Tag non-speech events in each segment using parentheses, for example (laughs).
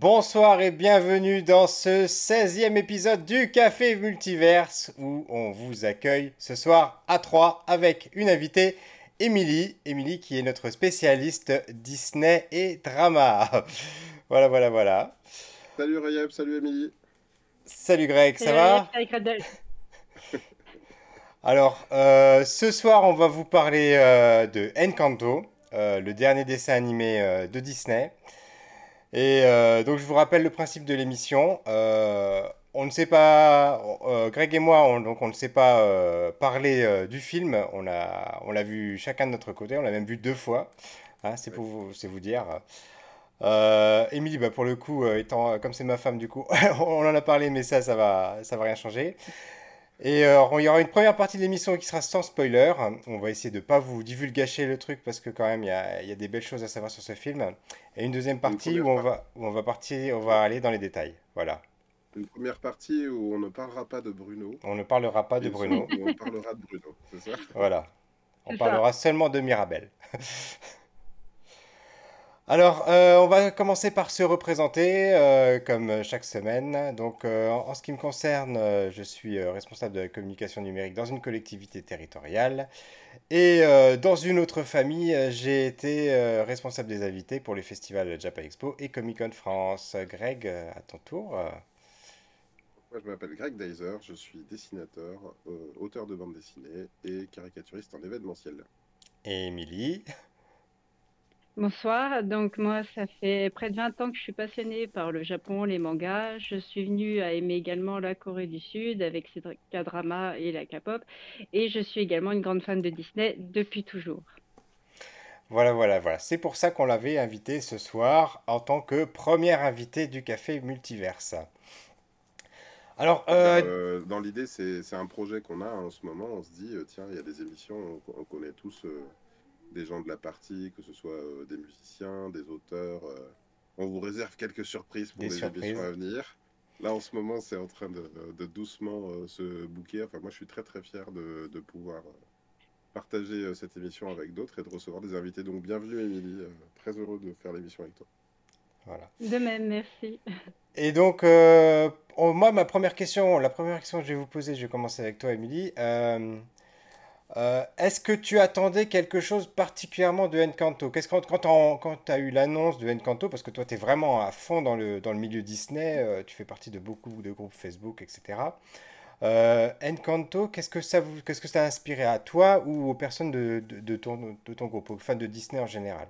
Bonsoir et bienvenue dans ce 16e épisode du Café Multiverse où on vous accueille ce soir à 3 avec une invitée, Émilie. Émilie qui est notre spécialiste Disney et drama. (laughs) voilà, voilà, voilà. Salut Rayab, salut Émilie. Salut Greg, ça va? (laughs) Alors, euh, ce soir, on va vous parler euh, de Encanto, euh, le dernier dessin animé de Disney. Et euh, donc je vous rappelle le principe de l'émission. Euh, on ne sait pas, euh, Greg et moi, on, donc on ne sait pas parler du film. On l'a, on l'a vu chacun de notre côté. On l'a même vu deux fois. Hein, c'est pour vous, c'est vous dire. Émilie, bah pour le coup, étant comme c'est ma femme, du coup, (laughs) on en a parlé, mais ça, ça va, ça va rien changer. Et euh, il y aura une première partie de l'émission qui sera sans spoiler. On va essayer de ne pas vous divulgacher le truc parce que quand même il y a, y a, des belles choses à savoir sur ce film. Et une deuxième partie où on va, où on va partir, on va aller dans les détails. Voilà. Une première partie où on ne parlera pas de Bruno. On ne parlera pas de Bruno. on parlera de Bruno, c'est ça? Voilà. On parlera seulement de Mirabel. (laughs) Alors, euh, on va commencer par se représenter, euh, comme chaque semaine. Donc, euh, en, ce qui me concerne, je suis responsable de la communication numérique dans une collectivité territoriale. Et dans une autre famille, j'ai été responsable des invités pour les festivals Japan Expo et Comic Con France. Greg, à ton tour. Moi, je m'appelle Greg Deiser, je suis dessinateur, auteur de bande dessinée et caricaturiste en événementiel. Et Émilie Bonsoir, donc moi ça fait près de 20 ans que je suis passionnée par le Japon, les mangas. Je suis venue à aimer également la Corée du Sud avec ses K-drama et la K-pop. Et je suis également une grande fan de Disney depuis toujours. Voilà, voilà, voilà. C'est pour ça qu'on l'avait invité ce soir en tant que première invitée du Café Multiverse. Alors, euh, euh, dans l'idée, c'est un projet qu'on a en ce moment. On se dit, euh, tiens, il y a des émissions, on, connaît tous des gens de la partie, que ce soit euh, des musiciens, des auteurs. Euh, on vous réserve quelques surprises pour les émissions à venir. Là, en ce moment, c'est en train de, doucement euh, se bouquer. Enfin, moi, je suis très, très fier de, de pouvoir partager cette émission avec d'autres et de recevoir des invités. Donc, bienvenue, Émilie. très heureux de faire l'émission avec toi. Voilà. De même, merci. (laughs) Et donc, moi, ma première question, la première question que je vais vous poser, je vais commencer avec toi, Émilie. Euh, est-ce que tu attendais quelque chose particulièrement de Encanto? Quand, tu as eu l'annonce de Encanto, parce que toi tu es vraiment à fond dans le, dans le milieu Disney, euh, tu fais partie de beaucoup de groupes Facebook, etc. Euh, Encanto, qu'est-ce que ça que ça a inspiré à toi ou aux personnes de, de, ton, de ton groupe, aux fans de Disney en général?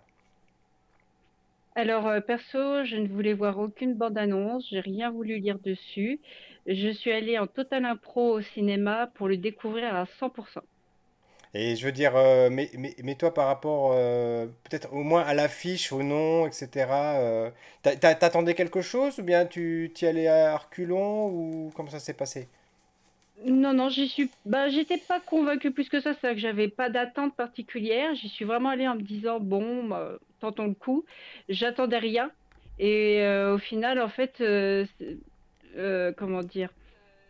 Alors, perso, je ne voulais voir aucune bande-annonce, j'ai rien voulu lire dessus. Je suis allée en total impro au cinéma pour le découvrir à 100%. Et je veux dire, euh, mais, mais, toi, par rapport, euh, peut-être au moins à l'affiche, au nom, etc., euh, t'attendais quelque chose ou bien tu y allais à reculons ou comment ça s'est passé? Non, non, j'y suis. Bah, j'étais pas convaincue plus que ça, c'est que j'avais pas d'attente particulière. J'y suis vraiment allée en me disant, bon, bah, tentons le coup. J'attendais rien. Et au final, en fait, comment dire,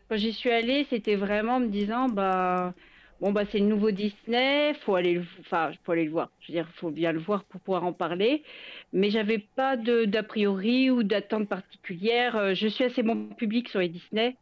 quand j'y suis allée, c'était vraiment en me disant, bah bon bah c'est le nouveau Disney, faut aller, le... enfin faut aller le voir. Je veux dire, faut bien le voir pour pouvoir en parler. Mais j'avais pas d'a priori ou d'attente particulière. Euh, je suis assez bon public sur les Disney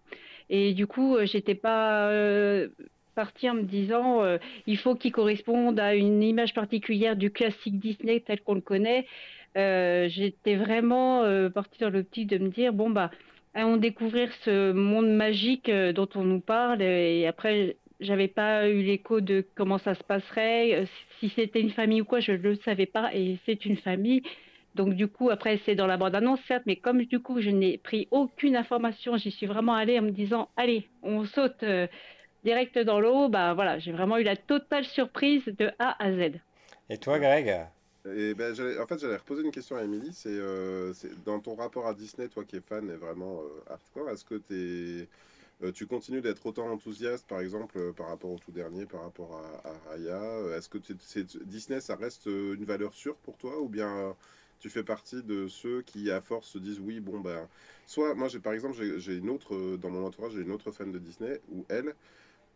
et du coup euh, j'étais pas euh, partie en me disant il faut qu'il corresponde à une image particulière du classique Disney tel qu'on le connaît. j'étais vraiment partie dans l'optique de me dire bon bah allons découvrir ce monde magique dont on nous parle et après j'avais pas eu l'écho de comment ça se passerait, euh, si c'était une famille ou quoi, je ne le savais pas, et c'est une famille. Donc du coup, après, c'est dans la bande-annonce, certes, mais comme du coup, je n'ai pris aucune information, j'y suis vraiment allée en me disant, allez, on saute euh, direct dans l'eau, bah voilà, j'ai vraiment eu la totale surprise de A à Z. Et toi, Greg? Et ben, en fait, j'allais reposer une question à Émilie. C'est euh, dans ton rapport à Disney, toi qui es fan et vraiment hardcore, est-ce que tu es euh, tu continues d'être autant enthousiaste, par exemple, euh, par rapport au tout dernier, par rapport à, Raya euh, Est-ce que Disney, ça reste une valeur sûre pour toi Ou bien tu fais partie de ceux qui, à force, se disent oui, bon, ben. Soit, moi, j'ai par exemple, j'ai une autre, dans mon entourage, j'ai une autre fan de Disney, où elle,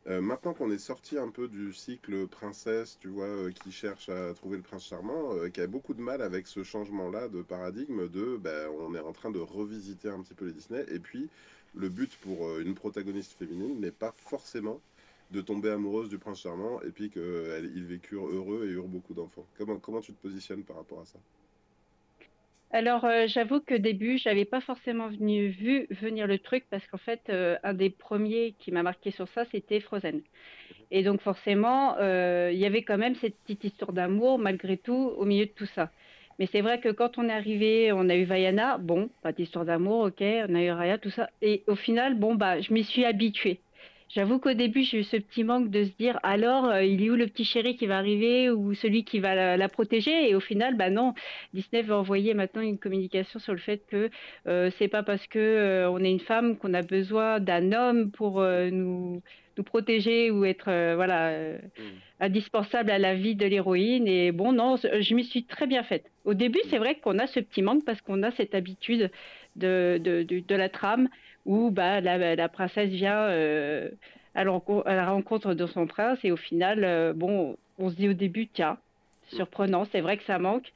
Euh, maintenant qu'on est sorti un peu du cycle princesse, tu vois, euh, qui cherche à trouver le prince charmant, euh, qui a beaucoup de mal avec ce changement-là de paradigme de, ben, on est en train de revisiter un petit peu les Disney. Et puis, le but pour une protagoniste féminine n'est pas forcément de tomber amoureuse du prince charmant et puis qu'ils vécurent heureux et eurent beaucoup d'enfants. Comment, comment tu te positionnes par rapport à ça? Alors, euh, j'avoue que début, j'avais pas forcément vu venir le truc parce qu'en fait, euh, un des premiers qui m'a marqué sur ça, c'était Frozen. Et donc, forcément, euh, il y avait quand même cette petite histoire d'amour, malgré tout, au milieu de tout ça. Mais c'est vrai que quand on est arrivé, on a eu Vaiana, bon, pas d'histoire d'amour, ok, on a eu Raya, tout ça. Et au final, bon, bah, je m'y suis habituée. J'avoue qu'au début, j'ai eu ce petit manque de se dire alors, euh, il est où le petit chéri qui va arriver ou celui qui va la, protéger? Et au final, bah non, Disney veut envoyer maintenant une communication sur le fait que euh, c'est pas parce que euh, on est une femme qu'on a besoin d'un homme pour nous, protéger ou être voilà mm. indispensable à la vie de l'héroïne. Et bon, non, je m'y suis très bien faite. Au début, c'est vrai qu'on a ce petit manque parce qu'on a cette habitude de, la trame où bah, la, princesse vient euh, à, la rencontre de son prince et au final, euh, bon, on se dit au début, tiens, surprenant, c'est vrai que ça manque.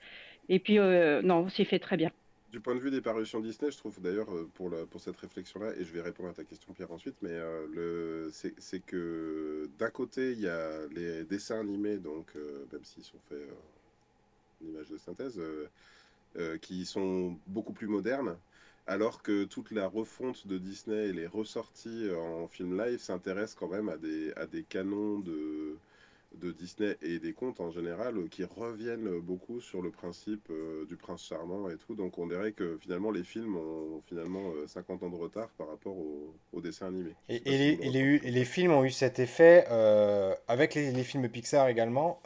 Et puis, euh, non, on s'y fait très bien. Du point de vue des parutions Disney, je trouve d'ailleurs pour, pour cette réflexion-là, et je vais répondre à ta question Pierre ensuite, mais le, c'est que d'un côté, il y a les dessins animés, donc même s'ils sont faits en image de synthèse, qui sont beaucoup plus modernes, alors que toute la refonte de Disney et les ressorties en film live s'intéressent quand même à des, à des canons de, de Disney et des contes en général qui reviennent beaucoup sur le principe euh, du prince charmant et tout. Donc on dirait que finalement les films ont finalement 50 euh, ans de retard par rapport au, au dessin animé. Et, les, les, films ont eu cet effet, euh, avec les, films Pixar également,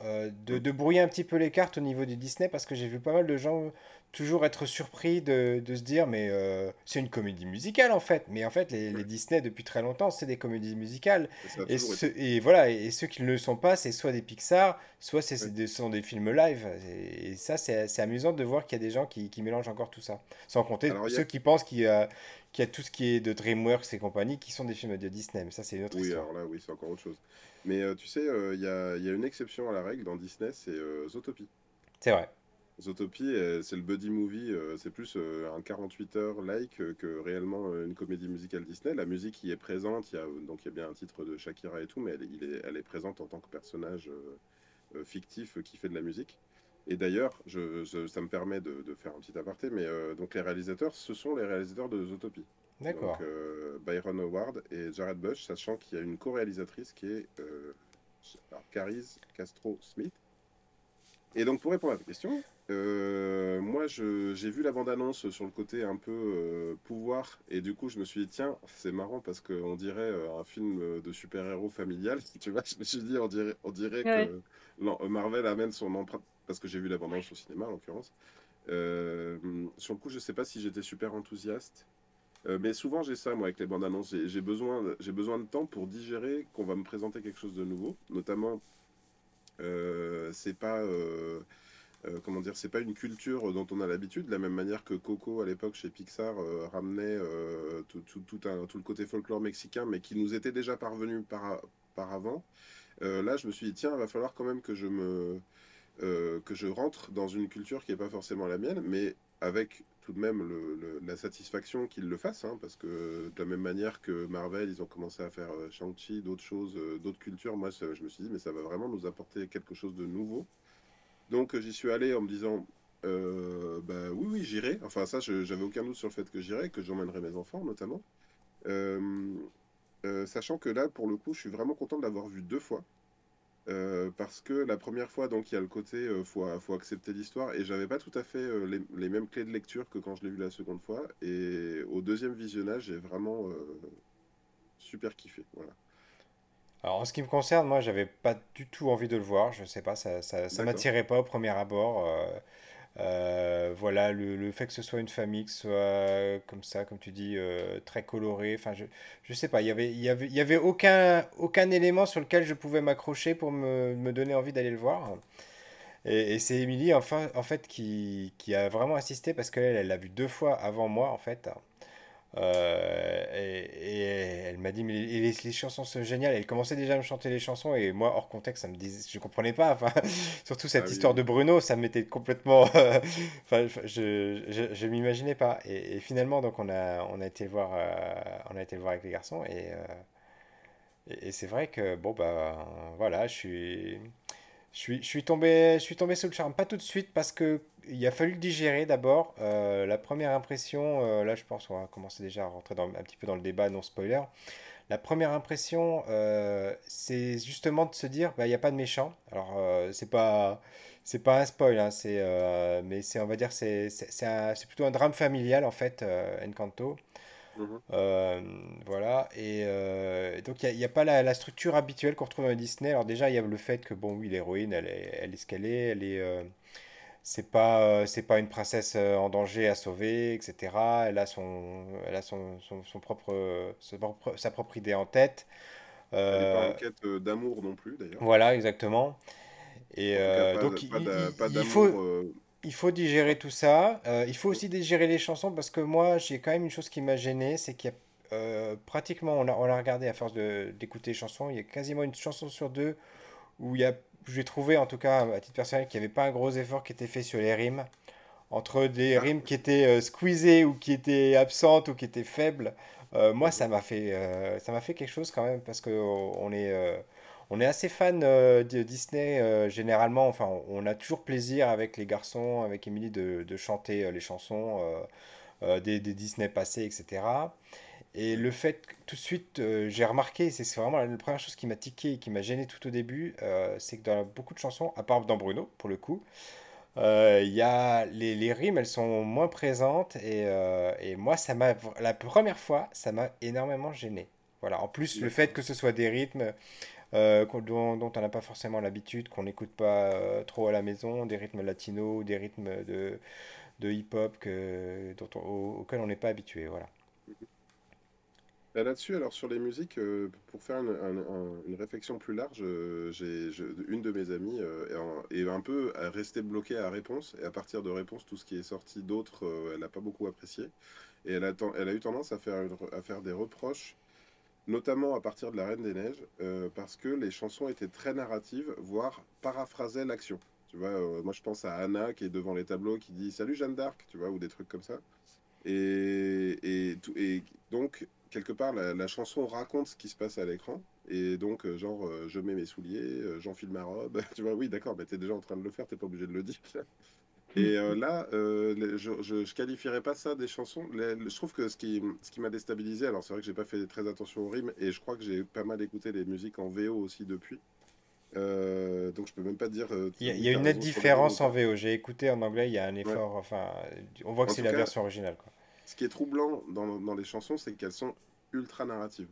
de, de, brouiller un petit peu les cartes au niveau du Disney parce que j'ai vu pas mal de gens toujours être surpris de, de se dire mais euh, c'est une comédie musicale en fait. Mais en fait les, les Disney depuis très longtemps c'est des comédies musicales. Et, et, voilà et, ceux qui ne le sont pas c'est soit des Pixar soit c'est ce sont des films live. Et, ça c'est amusant de voir qu'il y a des gens qui, qui, mélangent encore tout ça. Sans compter ceux qui pensent qu'il y, a, qu'il y a tout ce qui est de DreamWorks et compagnie qui sont des films de Disney. Mais ça c'est une autre oui, histoire. alors là oui c'est encore autre chose. Mais euh, tu sais euh, il y, a, y, a, une exception à la règle dans Disney c'est Zootopie. C'est vrai Zootopie, euh, c'est le buddy movie, euh, c'est plus euh, un 48 heures like que réellement une comédie musicale Disney. La musique y est présente, il y a, donc il y a bien un titre de Shakira et tout, mais elle, est, elle est présente en tant que personnage fictif qui fait de la musique. Et d'ailleurs, je, ça me permet de, faire un petit aparté, mais donc les réalisateurs, ce sont les réalisateurs de Zootopie. D'accord. Byron Howard et Jared Bush, sachant qu'il y a une co-réalisatrice qui est Caris Castro Smith. Et donc pour répondre à ta question, euh, moi, j'ai vu la bande-annonce sur le côté un peu euh, pouvoir, et du coup, je me suis dit, tiens, c'est marrant parce qu'on dirait euh, un film de super-héros familial. (laughs) Tu vois, je me suis dit, on dirait, on dirait que Marvel amène son empreinte, parce que j'ai vu la bande-annonce au cinéma, en l'occurrence. sur le coup, je sais pas si j'étais super enthousiaste. mais souvent, j'ai ça, moi, avec les bandes annonces. J'ai besoin, besoin de temps pour digérer qu'on va me présenter quelque chose de nouveau. Notamment, c'est pas euh, comment dire, c'est pas une culture dont on a l'habitude, de la même manière que Coco à l'époque chez Pixar euh, ramenait euh, tout, tout, tout, le côté folklore mexicain, mais qui nous était déjà parvenu par, par avant. là, je me suis dit, tiens, il va falloir quand même que je me que je rentre dans une culture qui n'est pas forcément la mienne, mais avec tout de même la satisfaction qu'ils le fassent, hein, parce que de la même manière que Marvel, ils ont commencé à faire Shang-Chi, d'autres choses, d'autres cultures, moi je me suis dit, mais ça va vraiment nous apporter quelque chose de nouveau. Donc j'y suis allé en me disant, euh, bah oui, oui, j'irai. Enfin, ça, j'avais aucun doute sur le fait que j'irai, que j'emmènerai mes enfants notamment. Euh, euh, sachant que là, pour le coup, je suis vraiment content de l'avoir vu deux fois. Parce que la première fois, donc, il y a le côté, il faut, faut, accepter l'histoire, et j'avais pas tout à fait les, les, mêmes clés de lecture que quand je l'ai vu la seconde fois. Et au deuxième visionnage, j'ai vraiment super kiffé. Voilà. Alors en ce qui me concerne, moi j'avais pas du tout envie de le voir, je sais pas, ça, ça, ça m'attirait pas au premier abord. Euh, euh, voilà, le, le, fait que ce soit une famille, que ce soit comme ça, comme tu dis, euh, très coloré, enfin je, je sais pas, y il y avait, y avait aucun, aucun élément sur lequel je pouvais m'accrocher pour me, me donner envie d'aller le voir. Et, c'est Émilie enfin, en fait qui, qui a vraiment insisté parce qu'elle elle l'a vu deux fois avant moi en fait. Euh, et, elle m'a dit mais les, les, chansons sont géniales. Elle commençait déjà à me chanter les chansons et moi hors contexte ça me je comprenais pas. Enfin (laughs) surtout cette ah histoire de Bruno ça m'était complètement. (laughs) enfin je je, je m'imaginais pas. Et, finalement donc on a on a été voir on a été le voir avec les garçons et et, c'est vrai que, bon, bah, voilà, je suis, je suis, je suis, tombé, je suis tombé sous le charme. Pas tout de suite parce que il a fallu le digérer d'abord. Euh, la première impression, euh, là, je pense qu'on va commencer déjà à rentrer dans, un petit peu dans le débat, non spoiler. La première impression, euh, c'est justement de se dire, bah, il n'y a pas de méchant. Alors, c'est pas, c'est pas un spoil, hein, c'est, mais c'est, on va dire, c'est, c'est, plutôt un drame familial en fait, Encanto. Mhm. Euh, voilà, et euh, donc il n'y a, pas la, structure habituelle qu'on retrouve dans Disney. Alors déjà, il y a le fait que, bon, oui, l'héroïne, elle est, elle est ce qu'elle est, elle est... Euh, c'est pas c'est pas une princesse en danger à sauver etc elle a son elle a son, son, propre, sa propre idée en tête. Elle n'est pas en quête d'amour non plus d'ailleurs. voilà exactement. Et donc, il, faut il faut digérer tout ça. Euh, il faut aussi digérer les chansons parce que moi, j'ai quand même une chose qui m'a gêné, c'est qu'il y a euh, pratiquement, on a, on a regardé à force d'écouter les chansons, il y a quasiment une chanson sur deux où il y a, j'ai trouvé en tout cas à titre personnel qu'il n'y avait pas un gros effort qui était fait sur les rimes. Entre des ah. rimes qui étaient euh, squeezées ou qui étaient absentes ou qui étaient faibles, moi ça m'a fait, ça m'a fait quelque chose quand même parce que on est on est assez fan euh, de Disney euh, généralement. Enfin, on a toujours plaisir avec les garçons, avec Emily, de, chanter euh, les chansons des, Disney passés, etc. Et le fait tout de suite, j'ai remarqué, c'est vraiment la première chose qui m'a tiqué et qui m'a gêné tout au début, c'est que dans beaucoup de chansons, à part dans Bruno, pour le coup, il y a les, les, rimes, elles sont moins présentes et, et moi, ça m'a la première fois, ça m'a énormément gêné. Voilà. En plus, le fait que ce soit des rythmes euh, dont, on n'a pas forcément l'habitude, qu'on n'écoute pas euh, trop à la maison, des rythmes latinos, des rythmes de, de hip-hop que, dont auxquels on n'est pas habitué. Voilà. Là-dessus, alors sur les musiques, euh, pour faire une, réflexion plus large, j'ai une de mes amies est, un peu restée bloquée à réponse, et à partir de réponse, tout ce qui est sorti d'autres, elle n'a pas beaucoup apprécié. Et elle a, eu tendance à faire, à faire des reproches notamment à partir de La Reine des Neiges, euh, parce que les chansons étaient très narratives, voire paraphrasaient l'action. Tu vois, euh, moi je pense à Anna qui est devant les tableaux qui dit Salut Jeanne d'Arc, tu vois, ou des trucs comme ça. Et, et donc, quelque part, la, chanson raconte ce qui se passe à l'écran. Et donc, euh, genre, je mets mes souliers, j'enfile ma robe. (laughs) tu vois, oui, d'accord, mais t'es déjà en train de le faire, t'es pas obligé de le dire. (laughs) Et euh, là, euh, je, je, qualifierais pas ça des chansons. je trouve que ce qui, ce qui m'a déstabilisé, alors c'est vrai que j'ai pas fait très attention aux rimes, et je crois que j'ai pas mal écouté les musiques en VO aussi depuis. Euh, donc je peux même pas dire. Il y, a, une nette différence en VO. J'ai écouté en anglais, il y a un effort. Enfin, on voit que c'est la version originale. Quoi. Ce qui est troublant dans, les chansons, c'est qu'elles sont ultra narratives.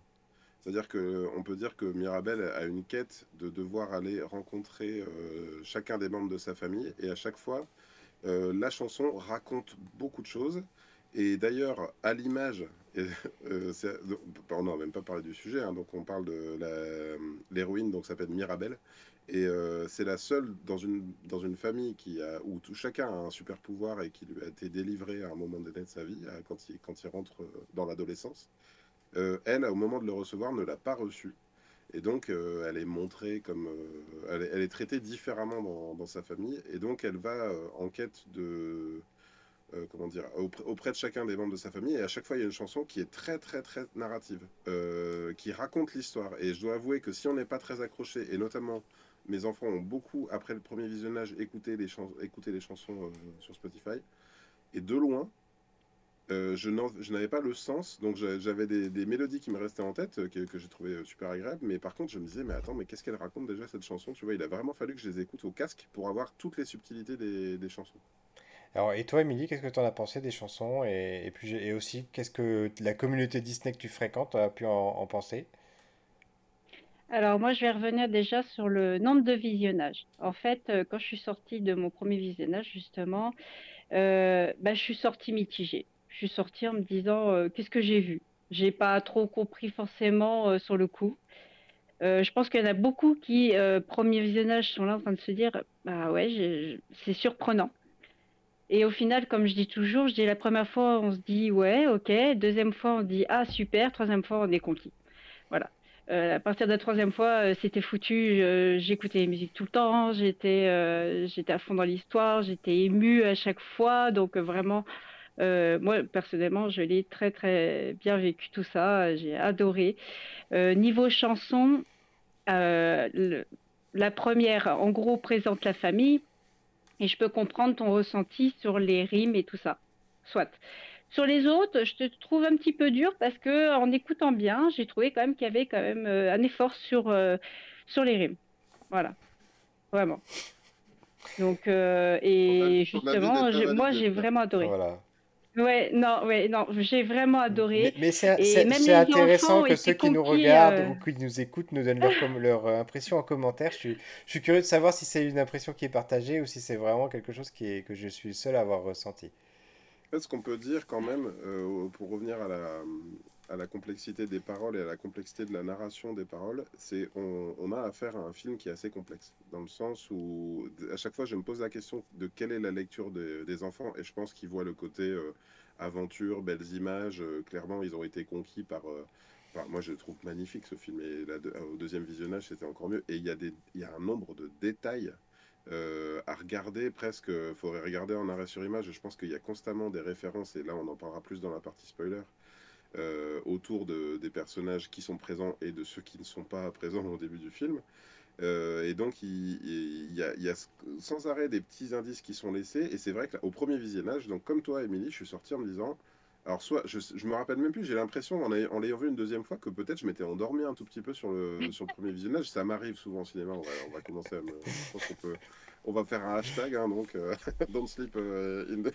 C'est-à-dire qu'on peut dire que Mirabel a une quête de devoir aller rencontrer chacun des membres de sa famille, et à chaque fois, euh, la chanson raconte beaucoup de choses. Et d'ailleurs, à l'image, euh, on n'a même pas parlé du sujet, hein, donc on parle de l'héroïne, donc s'appelle Mirabelle. Et euh, c'est la seule dans une, dans une famille qui a, où tout, chacun a un super pouvoir et qui lui a été délivré à un moment donné de sa vie, quand il, quand il rentre dans l'adolescence. elle, au moment de le recevoir, ne l'a pas reçu. Et donc, euh, elle est montrée comme. Euh, elle, est, traitée différemment dans, sa famille. Et donc, elle va euh, en quête de. comment dire auprès, de chacun des membres de sa famille. Et à chaque fois, il y a une chanson qui est très, très, très narrative, qui raconte l'histoire. Et je dois avouer que si on n'est pas très accroché, et notamment mes enfants ont beaucoup, après le premier visionnage, écouté les, écouté les chansons sur Spotify. Et de loin, euh, je n'avais pas le sens, donc j'avais des, mélodies qui me restaient en tête, euh, que, j'ai trouvé euh, super agréables, mais par contre je me disais, mais attends, mais qu'est-ce qu'elle raconte déjà cette chanson? Tu vois, il a vraiment fallu que je les écoute au casque pour avoir toutes les subtilités des, chansons. Alors, et toi, Émilie, qu'est-ce que tu en as pensé des chansons? Et, puis, et aussi, qu'est-ce que la communauté Disney que tu fréquentes a pu en, penser? Alors moi, je vais revenir déjà sur le nombre de visionnages. En fait, quand je suis sortie de mon premier visionnage, justement, bah, je suis sortie mitigée je suis sortie en me disant euh, qu'est-ce que j'ai vu? J'ai pas trop compris forcément euh, sur le coup. Euh, je pense qu'il y en a beaucoup qui, premier visionnage, sont là en train de se dire bah ouais, c'est surprenant. Et au final, comme je dis toujours, je dis la première fois, on se dit ouais, ok. Deuxième fois, on dit ah super. Troisième fois, on est conquis. Voilà. Euh, à partir de la troisième fois, euh, c'était foutu. j'écoutais les musiques tout le temps. J'étais, j'étais à fond dans l'histoire. J'étais émue à chaque fois. Donc vraiment, moi personnellement, je l'ai très très bien vécu tout ça. J'ai adoré. niveau chanson, la première, en gros, présente la famille. Et je peux comprendre ton ressenti sur les rimes et tout ça. Soit. Sur les autres, je te trouve un petit peu dur parce que en écoutant bien, j'ai trouvé quand même qu'il y avait quand même euh, un effort sur, euh, sur les rimes. Voilà. Vraiment. Donc, euh, et justement, moi, j'ai vraiment adoré. Voilà. Ouais, non, ouais, non, j'ai vraiment adoré. Mais, c'est intéressant que ceux qui nous regardent euh, ou qui nous écoutent nous donnent leur, leur impression en commentaire. Je suis, je suis curieux de savoir si c'est une impression qui est partagée ou si c'est vraiment quelque chose qui est, que je suis seul à avoir ressenti. Ce qu'on peut dire quand même, euh, pour revenir à la, à la complexité des paroles et à la complexité de la narration des paroles, c'est on, a affaire à un film qui est assez complexe, dans le sens où à chaque fois je me pose la question de quelle est la lecture des enfants, et je pense qu'ils voient le côté aventure, belles images. Euh, clairement, ils ont été conquis par. Euh, moi, je trouve magnifique ce film. Et au deuxième visionnage, c'était encore mieux. Et il y, y a un nombre de détails euh, à regarder presque. Il faudrait regarder en arrêt sur image. Je pense qu'il y a constamment des références. Et là, on en parlera plus dans la partie spoiler. autour de, des personnages qui sont présents et de ceux qui ne sont pas présents au début du film. Euh, et donc, il, y a, sans arrêt des petits indices qui sont laissés. Et c'est vrai qu'au premier visionnage, donc comme toi, Émilie, je suis sorti en me disant. Alors, soit, je, je me rappelle même plus, j'ai l'impression, en, en l'ayant vu une deuxième fois, que peut-être je m'étais endormi un tout petit peu sur le, (laughs) sur le premier visionnage. Ça m'arrive souvent au cinéma. On va, on va commencer à me. Je pense qu'on peut. On va faire un hashtag, hein, donc euh, (laughs) Don't sleep euh, in, the,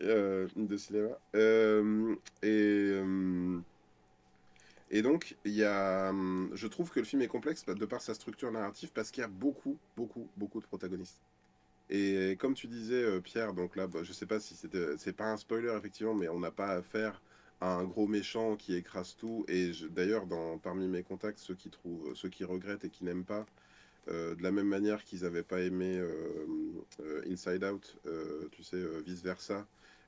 (laughs) in the cinema. et. Et donc, il y a, hum, je trouve que le film est complexe de par sa structure narrative parce qu'il y a beaucoup, beaucoup, beaucoup de protagonistes. Et comme tu disais, euh, Pierre, donc là, bah, je sais pas si c'était, c'est pas un spoiler effectivement, mais on n'a pas affaire à un gros méchant qui écrase tout. Et d'ailleurs, dans parmi mes contacts, ceux qui trouvent, ceux qui regrettent et qui n'aiment pas, euh, de la même manière qu'ils n'avaient pas aimé euh, Inside Out, tu sais, vice versa,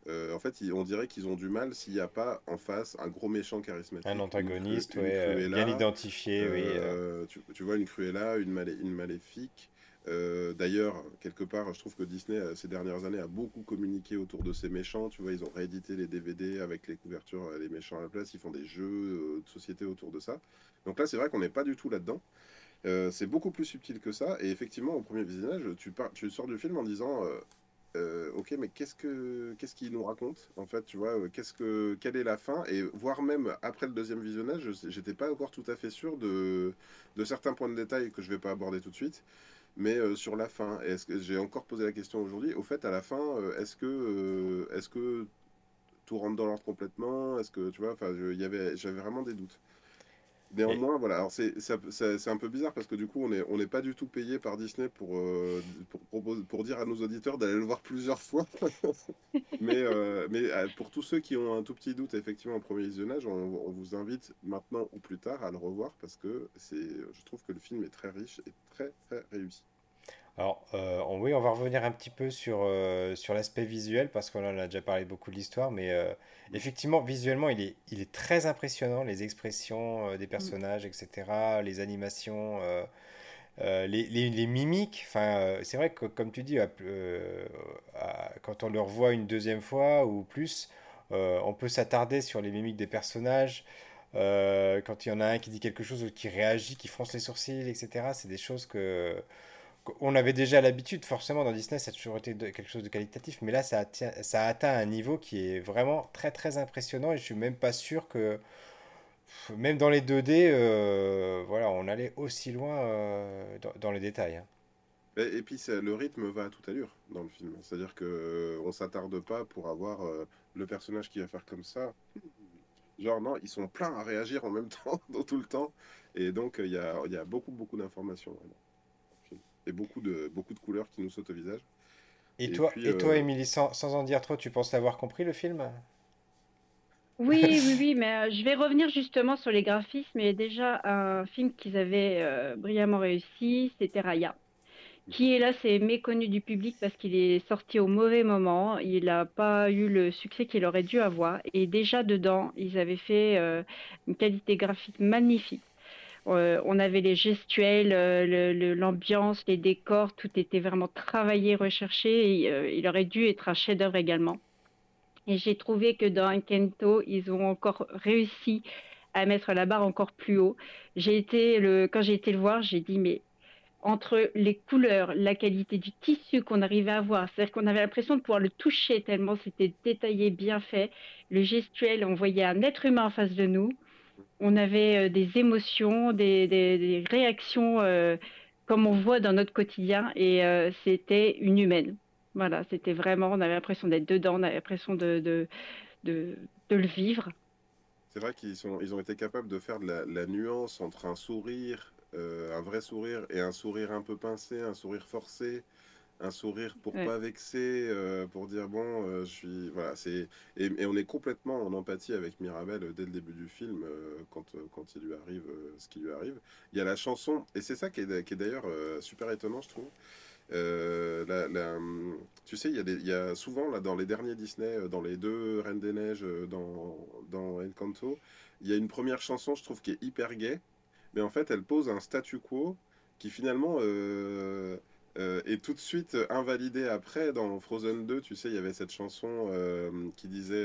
en fait, on dirait qu'ils ont du mal s'il n'y a pas en face un gros méchant charismatique. Un antagoniste, euh, bien identifié, oui. Tu, vois, une Cruella, une, une maléfique. D'ailleurs, quelque part, je trouve que Disney, ces dernières années, a beaucoup communiqué autour de ces méchants. Tu vois, ils ont réédité les DVD avec les couvertures, les méchants à la place. Ils font des jeux de société autour de ça. Donc là, c'est vrai qu'on n'est pas du tout là-dedans. c'est beaucoup plus subtil que ça. Et effectivement, au premier visionnage, tu, sors du film en disant euh, ok, mais qu'est-ce que qu'est-ce qu'il nous raconte en fait, tu vois, euh, qu'est-ce que quelle est la fin? Et voire même après le deuxième visionnage, j'étais pas encore tout à fait sûr de de certains points de détail que je vais pas aborder tout de suite, mais euh, sur la fin, j'ai encore posé la question aujourd'hui Au fait, à la fin, est-ce que est-ce que tout rentre dans l'ordre complètement? Est-ce que tu vois, enfin, j'avais vraiment des doutes. Néanmoins, voilà, alors c'est un peu bizarre parce que du coup, on n'est on pas du tout payé par Disney pour, euh, pour, pour, dire à nos auditeurs d'aller le voir plusieurs fois. (laughs) mais euh, mais euh, pour tous ceux qui ont un tout petit doute, effectivement, au premier visionnage, on, on, vous invite maintenant ou plus tard à le revoir parce que je trouve que le film est très riche et très, très réussi. Alors, euh, oui, on va revenir un petit peu sur, euh, sur l'aspect visuel, parce qu'on en a déjà parlé beaucoup de l'histoire, mais euh, effectivement, visuellement, il est, il est très impressionnant, les expressions des mm. personnages, etc., les animations, les, les, les, mimiques. Enfin, c'est vrai que, comme tu dis, quand on le revoit une deuxième fois ou plus, on peut s'attarder sur les mimiques des personnages. quand il y en a un qui dit quelque chose ou qui réagit, qui fronce les sourcils, etc., c'est des choses que on avait déjà l'habitude, forcément, dans Disney, ça a toujours été quelque chose de qualitatif, mais là, ça, a atteint un niveau qui est vraiment très, très impressionnant, et je suis même pas sûr que, même dans les 2D, euh, voilà, on allait aussi loin euh, dans, les détails. Hein. Et, puis, le rythme va à toute allure dans le film, c'est-à-dire qu'on euh, s'attarde pas pour avoir le personnage qui va faire comme ça. Genre, non, ils sont pleins à réagir en même (laughs) temps, dans tout le temps, et donc il y a beaucoup, beaucoup d'informations et beaucoup de, beaucoup de couleurs qui nous sautent au visage. Et, toi, et toi, euh, Émilie, sans, sans, en dire trop, tu penses avoir compris le film? Oui, (laughs) oui, oui, mais euh, je vais revenir justement sur les graphismes. Et déjà, un film qu'ils avaient euh, brillamment réussi, c'était Raya. qui est là, c'est méconnu du public parce qu'il est sorti au mauvais moment. Il n'a pas eu le succès qu'il aurait dû avoir. Et déjà dedans, ils avaient fait euh, une qualité graphique magnifique. Euh, on avait les gestuels, euh, l'ambiance, les décors, tout était vraiment travaillé, recherché. il aurait dû être un chef-d'œuvre également. Et j'ai trouvé que dans Kento, ils ont encore réussi à mettre la barre encore plus haut. J'ai été quand j'ai été le voir, j'ai dit mais entre les couleurs, la qualité du tissu qu'on arrivait à voir. C'est-à-dire qu'on avait l'impression de pouvoir le toucher tellement c'était détaillé, bien fait. Le gestuel, on voyait un être humain en face de nous. On avait euh, des émotions, des, réactions euh, comme on voit dans notre quotidien et euh, c'était une humaine. Voilà, c'était vraiment, on avait l'impression d'être dedans, on avait l'impression de, le vivre. C'est vrai qu'ils ils ont été capables de faire de la, nuance entre un sourire un vrai sourire et un sourire un peu pincé, un sourire forcé, un sourire pour pas vexer, euh, pour dire bon, euh, je suis voilà, c'est et, on est complètement en empathie avec Mirabel dès le début du film quand quand il lui arrive ce qui lui arrive. Il y a la chanson et c'est ça qui est, qui est d'ailleurs super étonnant, je trouve. La, tu sais, il y, a il y a souvent là dans les derniers Disney, dans les deux Reines des Neiges, dans dans Encanto, il y a une première chanson, je trouve, qui est hyper gay mais en fait, elle pose un statu quo qui finalement euh, euh, est tout de suite invalidé après. Dans Frozen 2, tu sais, il y avait cette chanson euh, qui disait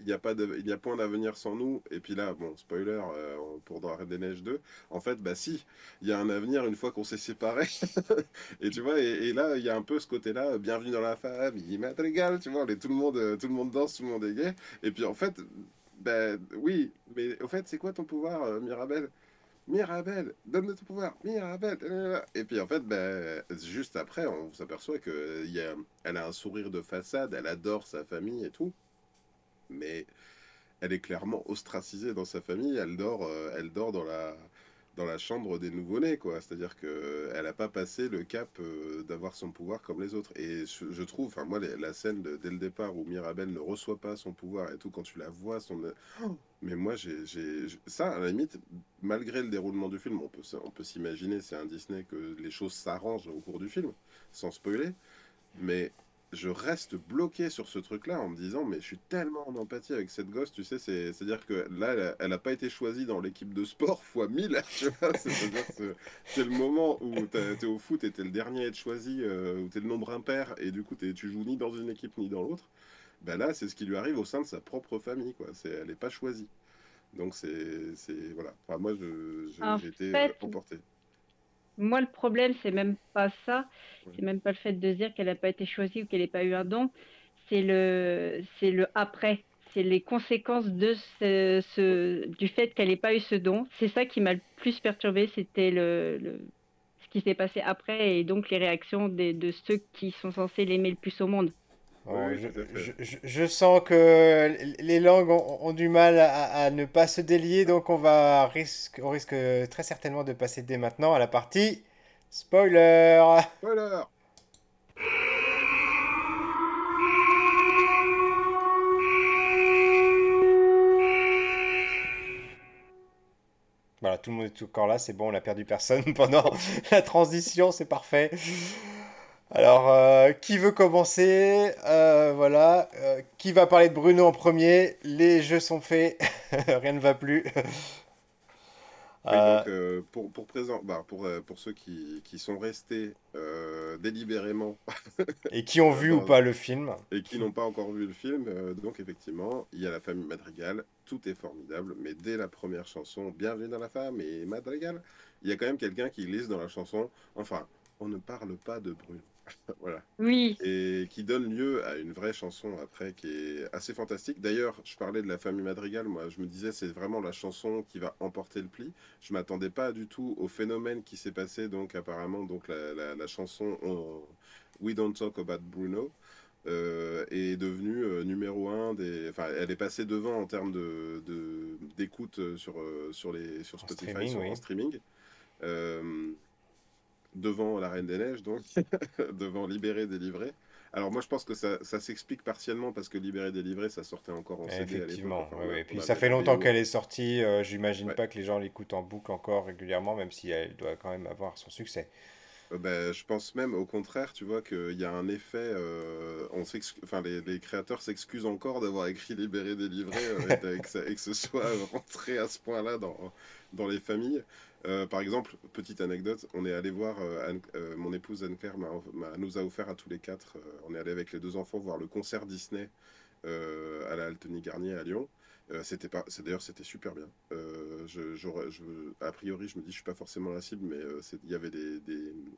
il n'y a, pas il a point d'avenir sans nous. Et puis là, bon, spoiler, pour dans des Neiges 2, en fait, bah si, il y a un avenir une fois qu'on s'est séparés. (laughs) et tu vois, et, là, il y a un peu ce côté-là, bienvenue dans la famille, madrigal, tu vois, tout, le monde, tout le monde danse, tout le monde est gay. Et puis en fait, ben oui, mais au fait, c'est quoi ton pouvoir, Mirabel? Mirabel, donne-nous ton pouvoir, Mirabel. Et puis en fait, ben, juste après, on s'aperçoit qu'elle a, a un sourire de façade, elle adore sa famille et tout. Mais elle est clairement ostracisée dans sa famille, elle dort, euh, elle dort dans la, dans la chambre des nouveau-nés, quoi. C'est-à-dire qu'elle n'a pas passé le cap euh, d'avoir son pouvoir comme les autres. Et je, trouve, enfin, moi, la scène dès le départ où Mirabel ne reçoit pas son pouvoir et tout, quand tu la vois, son. Mais moi, j'ai. Ça, à la limite, malgré le déroulement du film, on peut, on peut s'imaginer, c'est un Disney, que les choses s'arrangent au cours du film, sans spoiler. Mais je reste bloqué sur ce truc-là en me disant, mais je suis tellement en empathie avec cette gosse, tu sais, c'est-à-dire que là, elle n'a pas été choisie dans l'équipe de sport (laughs) fois 1000, (laughs) c'est le moment où tu es au foot et tu es le dernier à être choisi, euh, où tu es le nombre impair, et du coup, tu joues ni dans une équipe ni dans l'autre. Ben là, c'est ce qui lui arrive au sein de sa propre famille, quoi. Elle n'est pas choisie. Donc, c'est. Voilà. Enfin, moi, j'ai été euh, emporté. Moi, le problème, c'est même pas ça. C'est même pas le fait de dire qu'elle n'a pas été choisie ou qu'elle n'ait pas eu un don. C'est le, c'est le après. C'est les conséquences de ce, du fait qu'elle n'ait pas eu ce don. C'est ça qui m'a le plus perturbé. C'était le, ce qui s'est passé après et donc les réactions de ceux qui sont censés l'aimer le plus au monde. Je, sens que les langues ont, du mal à, ne pas se délier, donc on va risque, on risque très certainement de passer dès maintenant à la partie spoiler. Spoiler. Voilà, tout le monde est encore là, c'est bon, on n'a perdu personne (laughs) pendant la transition, c'est parfait. Alors, euh, qui veut commencer euh, Voilà. Euh, qui va parler de Bruno en premier? Les jeux sont faits. (laughs) Rien ne va plus. (laughs) donc, pour, pour, présent, bah, pour, pour ceux qui, qui sont restés délibérément. et qui ont (laughs) vu ou pas le film. Et qui n'ont pas encore vu le film. donc, effectivement, il y a la famille Madrigal. Tout est formidable. Mais dès la première chanson, Bienvenue dans la femme et Madrigal, il y a quand même quelqu'un qui glisse dans la chanson. Enfin, on ne parle pas de Bruno. (laughs) voilà. Oui. Et qui donne lieu à une vraie chanson après qui est assez fantastique. D'ailleurs, je parlais de la famille Madrigal, moi je me disais c'est vraiment la chanson qui va emporter le pli. Je m'attendais pas du tout au phénomène qui s'est passé donc apparemment donc la, chanson We Don't Talk About Bruno. Euh, est devenue euh, numéro un des. Enfin, elle est passée devant en termes de d'écoute sur sur les sur Spotify, sur en streaming devant La Reine des Neiges, donc, (laughs) (laughs) devant Libéré, délivré. Alors moi je pense que ça, ça s'explique partiellement parce que Libéré délivré ça sortait encore en CD Effectivement, à et puis ça fait longtemps qu'elle est sortie, euh, j'imagine pas que les gens l'écoutent en boucle encore régulièrement même si elle doit quand même avoir son succès. Euh, ben, je pense même au contraire, tu vois, qu'il y a un effet. Euh, on enfin, les, créateurs s'excusent encore d'avoir écrit Libéré, délivré euh, et, que ce soit (laughs) rentré à ce point-là dans, dans les familles. Par exemple, petite anecdote, on est allé voir, mon épouse Anne-Claire nous a offert à tous les quatre, on est allé avec les deux enfants voir le concert Disney à la Altony Garnier à Lyon. Euh, c'était d'ailleurs c'était super bien. Euh, a priori, je me dis, je suis pas forcément la cible, mais euh, il y avait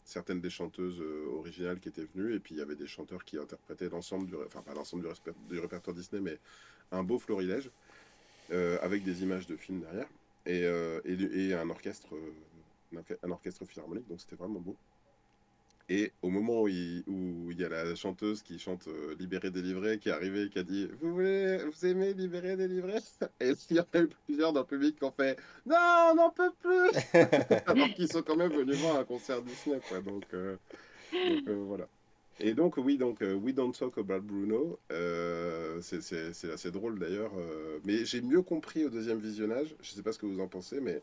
certaines des chanteuses originales qui étaient venues, et puis il y avait des chanteurs qui interprétaient l'ensemble du, enfin pas l'ensemble du, répertoire Disney, mais un beau florilège avec des images de films derrière et, et, et un orchestre, un orchestre philharmonique, donc c'était vraiment beau. Et au moment où il, y a la chanteuse qui chante euh, Libéré, délivré, qui est arrivée et qui a dit Vous voulez, vous aimez Libéré, délivré Et il y en a eu plusieurs dans le public qui ont fait Non, on n'en peut plus (laughs) Alors qu'ils sont quand même venus voir un concert Disney, quoi. Donc, euh, euh, voilà. Et donc, oui, donc We Don't Talk About Bruno, c'est assez drôle d'ailleurs. mais j'ai mieux compris au deuxième visionnage, je ne sais pas ce que vous en pensez, mais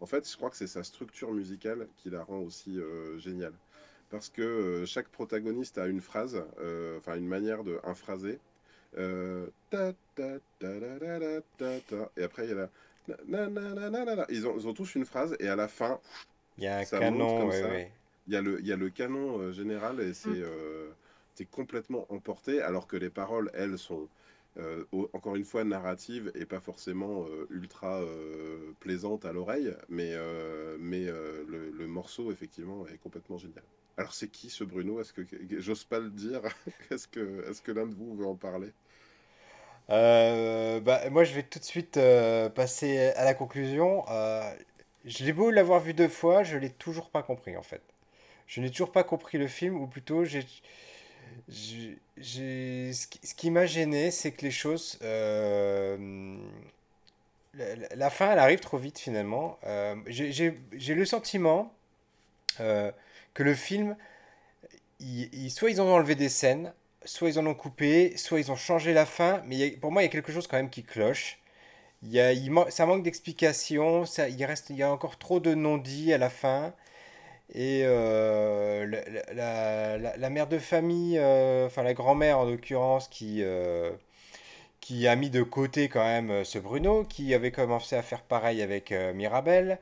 en fait, je crois que c'est sa structure musicale qui la rend aussi géniale. Parce que euh, chaque protagoniste a une phrase, euh, enfin une manière de un phrasé. Euh, et après il y a la ils ont, ils ont, tous une phrase et à la fin il y a un canon il y a le il y a le canon général et c'est mm. c'est complètement emporté alors que les paroles elles sont encore une fois narratives et pas forcément ultra plaisantes à l'oreille mais mais le, le morceau effectivement est complètement génial alors c'est qui ce Bruno? Est-ce que j'ose pas le dire (laughs) Est-ce que l'un de vous veut en parler? Euh, bah, moi je vais tout de suite euh, passer à la conclusion. Euh, je l'ai beau l'avoir vu deux fois, je l'ai toujours pas compris en fait. Je n'ai toujours pas compris le film, ou plutôt j'ai, j'ai, ce qui, m'a gêné, c'est que les choses, la, la, fin, elle arrive trop vite finalement. j'ai le sentiment que le film, soit ils ont enlevé des scènes, soit ils en ont coupé, soit ils ont changé la fin, mais pour moi, il y a quelque chose quand même qui cloche. Il y a, il ça manque d'explications, il, reste, il y a encore trop de non-dits à la fin. Et euh, la, la, mère de famille, euh, enfin la grand-mère en l'occurrence, qui, euh, qui a mis de côté quand même ce Bruno, qui avait commencé à faire pareil avec Mirabel,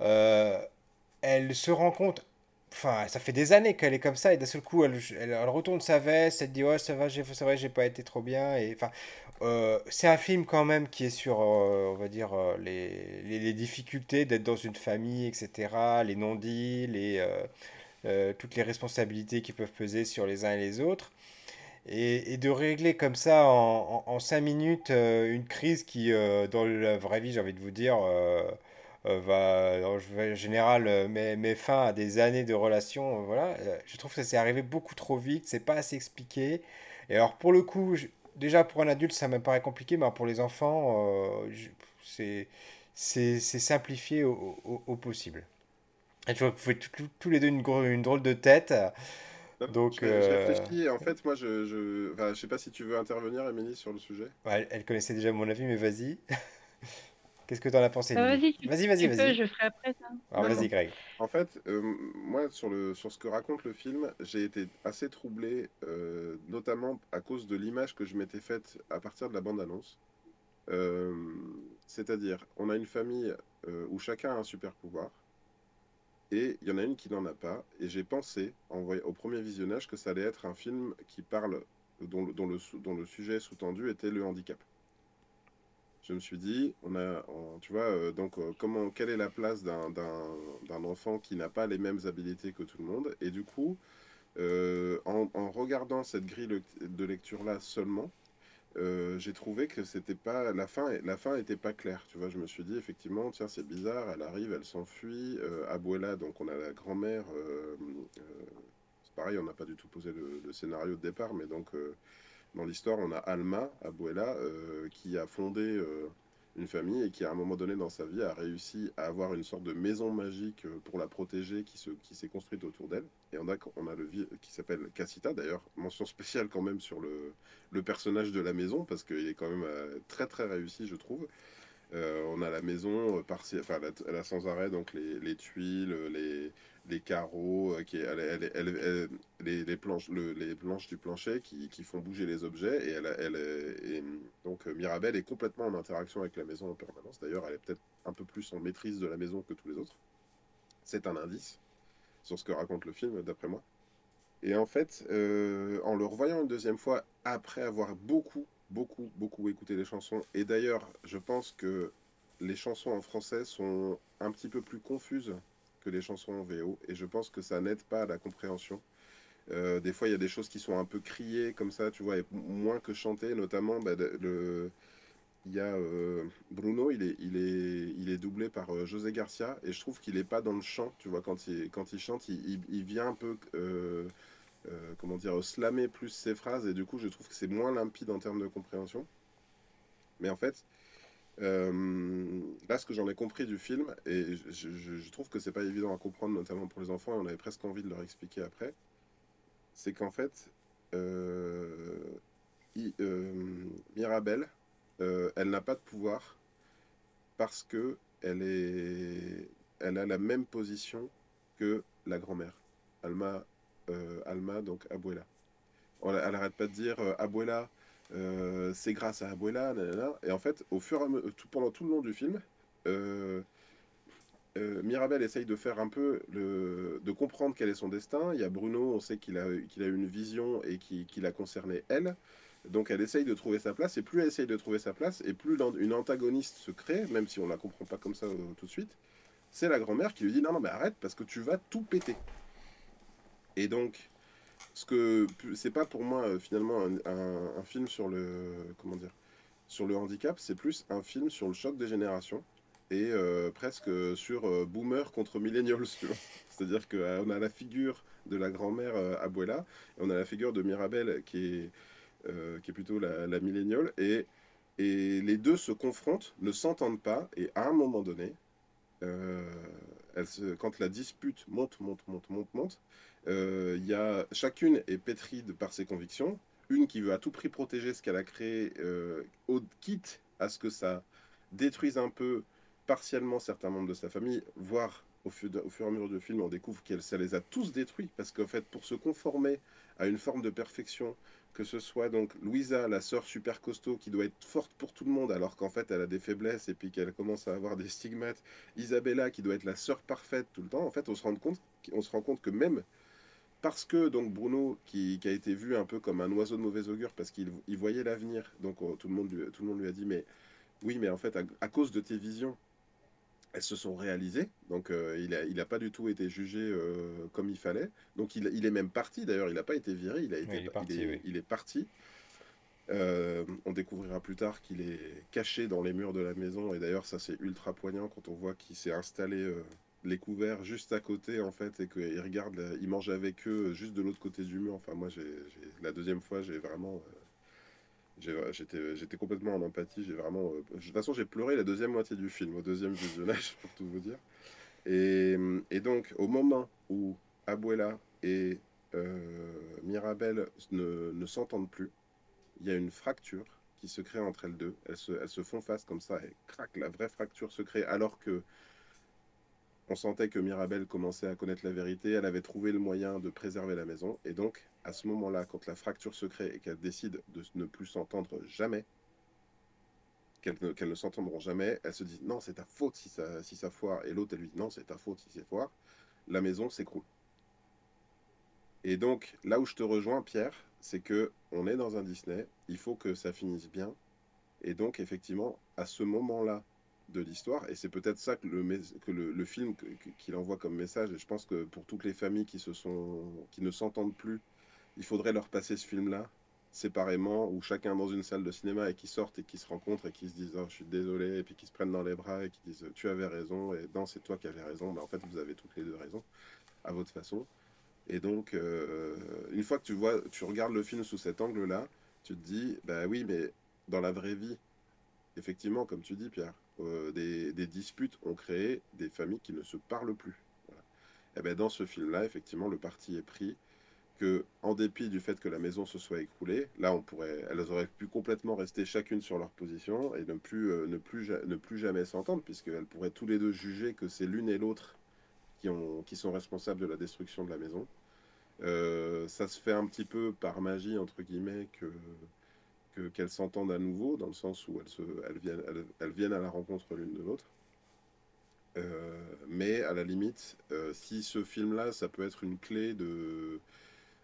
elle se rend compte Enfin, ça fait des années qu'elle est comme ça et d'un seul coup, elle, elle, retourne sa veste, elle dit Ouais, ça va, c'est vrai, j'ai pas été trop bien. Et, enfin, euh, c'est un film quand même qui est sur, euh, on va dire, euh, les, les, difficultés d'être dans une famille, etc., les non-dits, les, toutes les responsabilités qui peuvent peser sur les uns et les autres. Et, de régler comme ça en, en, cinq minutes une crise qui, dans la vraie vie, j'ai envie de vous dire, va, en général, euh, met, fin à des années de relations. Euh, voilà. Je trouve que ça s'est arrivé beaucoup trop vite, c'est pas assez expliqué. Et alors, pour le coup, déjà pour un adulte, ça me paraît compliqué, mais pour les enfants, c'est c'est simplifié au, au, possible. Et tu vois, vous faites tous les deux une, une drôle de tête. Donc, je, réfléchis. En fait, moi, je, je, enfin, je sais pas si tu veux intervenir, Émilie, sur le sujet. elle, connaissait déjà mon avis, mais vas-y. (laughs) Qu'est-ce que tu en as pensé euh, Vas-y, vas-y, vas-y. Vas je ferai après ça. Alors vas-y, Greg. En fait, euh, moi, sur, le, sur ce que raconte le film, j'ai été assez troublé, euh, notamment à cause de l'image que je m'étais faite à partir de la bande-annonce. C'est-à-dire, on a une famille où chacun a un super pouvoir, et il y en a une qui n'en a pas. Et j'ai pensé, en au premier visionnage, que ça allait être un film qui parle, dont, dont, le, dont le sujet sous-tendu était le handicap je me suis dit, on a, tu vois, euh, donc euh, comment, quelle est la place d'un enfant qui n'a pas les mêmes habilités que tout le monde? Et du coup, euh, en, regardant cette grille de lecture là seulement, j'ai trouvé que c'était pas la fin, la fin était pas claire. Tu vois, je me suis dit effectivement, tiens, c'est bizarre. Elle arrive, elle s'enfuit. Abuela, donc on a la grand-mère. c'est pareil, on n'a pas du tout posé le, le, scénario de départ, mais donc dans l'histoire, on a Alma, Abuela, euh, qui a fondé euh, une famille et qui, à un moment donné dans sa vie, a réussi à avoir une sorte de maison magique euh, pour la protéger qui, qui s'est construite autour d'elle. Et on a, on a le qui s'appelle Cassita, d'ailleurs, mention spéciale quand même sur le, le personnage de la maison, parce qu'il est quand même très très réussi, je trouve. On a la maison, enfin, elle a, sans arrêt donc les, tuiles, les, les carreaux, les, les, planches, les planches du plancher qui, qui, font bouger les objets. Et, elle, donc Mirabelle est complètement en interaction avec la maison en permanence. D'ailleurs, elle est peut-être un peu plus en maîtrise de la maison que tous les autres. C'est un indice sur ce que raconte le film, d'après moi. Et en fait, euh, en le revoyant une deuxième fois, après avoir beaucoup, beaucoup, beaucoup écouté les chansons, et d'ailleurs, je pense que les chansons en français sont un petit peu plus confuses que les chansons en VO, et je pense que ça n'aide pas à la compréhension. Euh, des fois, il y a des choses qui sont un peu criées comme ça, tu vois, et moins que chantées, notamment bah, le, il y a euh, Bruno, il est, il, est, il est doublé par José Garcia, et je trouve qu'il n'est pas dans le chant, tu vois, quand il, quand il chante, il, vient un peu euh, comment dire, slammer plus ses phrases, et du coup, je trouve que c'est moins limpide en termes de compréhension. Mais en fait, euh, là, ce que j'en ai compris du film, et je, trouve que c'est pas évident à comprendre, notamment pour les enfants, et on avait presque envie de leur expliquer après, c'est qu'en fait, euh, Mirabelle, elle n'a pas de pouvoir parce que elle, est, elle a la même position que la grand-mère. Alma euh, Alma, donc Abuela. elle n'arrête pas de dire euh, Abuela, euh, c'est grâce à Abuela, et en fait, au fur et à mesure, pendant tout le long du film, Mirabel essaye de faire un peu de comprendre quel est son destin. Il y a Bruno, on sait qu'il a, qu'il a une vision et qui, qui l'a concerné elle. Donc elle essaye de trouver sa place, et plus elle essaye de trouver sa place, et plus une antagoniste se crée, même si on la comprend pas comme ça tout de suite, c'est la grand-mère qui lui dit non, non, mais arrête, parce que tu vas tout péter. Et donc, ce que c'est pas pour moi euh, finalement un, film sur le comment dire sur le handicap, c'est plus un film sur le choc des générations et euh, presque sur euh, boomer contre millennials. (laughs) C'est-à-dire qu'on a la figure de la grand-mère Abuela et on a la figure de Mirabel qui est qui est plutôt la, la et et les deux se confrontent, ne s'entendent pas et à un moment donné, elle se, quand la dispute monte, monte, monte, monte, monte, euh, y a, chacune est pétrie par ses convictions. Une qui veut à tout prix protéger ce qu'elle a créé, euh, quitte à ce que ça détruise un peu partiellement certains membres de sa famille, voire au fur, au fur et à mesure du film, on découvre qu'elle ça les a tous détruits, parce qu'en fait, pour se conformer à une forme de perfection, que ce soit donc Louisa, la sœur super costaud, qui doit être forte pour tout le monde, alors qu'en fait, elle a des faiblesses et puis qu'elle commence à avoir des stigmates, Isabella, qui doit être la sœur parfaite tout le temps, en fait, on se rend compte, on se rend compte que même parce que donc Bruno, qui, a été vu un peu comme un oiseau de mauvais augure, parce qu'il voyait l'avenir, donc oh, tout, le monde lui, tout le monde lui a dit, mais oui, mais en fait, à, cause de tes visions, elles se sont réalisées, donc euh, il n'a il a pas du tout été jugé euh, comme il fallait, donc il, il est même parti, d'ailleurs, il n'a pas été viré, il, a été, il, est, parti. Il est, parti. Euh, on découvrira plus tard qu'il est caché dans les murs de la maison, et d'ailleurs, ça c'est ultra poignant quand on voit qu'il s'est installé les couverts juste à côté en fait et qu'ils regardent, ils mangent avec eux juste de l'autre côté du mur. Enfin moi j'ai la deuxième fois j'ai vraiment euh, j'étais j'étais complètement en empathie. J'ai vraiment euh, de toute façon j'ai pleuré la deuxième moitié du film au deuxième visionnage (laughs) pour tout vous dire. Et, et donc au moment où Abuela et euh, Mirabel ne, ne s'entendent plus, il y a une fracture qui se crée entre elles deux. Elles se, elles se font face comme ça et crac, la vraie fracture se crée alors que on sentait que Mirabelle commençait à connaître la vérité, elle avait trouvé le moyen de préserver la maison, et donc à ce moment-là, quand la fracture se crée et qu'elle décide de ne plus s'entendre jamais, qu'elles ne, s'entendront jamais, elle se dit non, c'est ta faute si ça, si ça foire, et l'autre elle lui dit non, c'est ta faute si c'est foire, la maison s'écroule. Et donc là où je te rejoins, Pierre, c'est que on est dans un Disney, il faut que ça finisse bien, et donc effectivement, à ce moment-là de l'histoire. Et c'est peut-être ça que le, que le, film qu'il envoie comme message. Et je pense que pour toutes les familles qui, se sont, qui ne s'entendent plus, il faudrait leur passer ce film-là séparément, ou chacun dans une salle de cinéma et qui sortent et qui se rencontrent et qui se disent oh, je suis désolé, et puis qui se prennent dans les bras et qui disent tu avais raison, et non, c'est toi qui avais raison. Mais en fait, vous avez toutes les deux raison, à votre façon. Et donc, euh, une fois que tu vois, tu regardes le film sous cet angle-là, tu te dis, bah oui, mais dans la vraie vie, effectivement, comme tu dis, Pierre, euh, des, disputes ont créé des familles qui ne se parlent plus. Et eh ben dans ce film-là, effectivement, le parti est pris que, en dépit du fait que la maison se soit écroulée, là, on pourrait, elles auraient pu complètement rester chacune sur leur position et ne plus, euh, ne plus, ne plus jamais s'entendre, puisqu'elles pourraient tous les deux juger que c'est l'une et l'autre qui, qui sont responsables de la destruction de la maison. Euh, ça se fait un petit peu par magie, entre guillemets, que qu'elles s'entendent à nouveau, dans le sens où elles, se, elles, viennent, elles, viennent à la rencontre l'une de l'autre. Euh, mais à la limite, si ce film-là, ça peut être une clé de,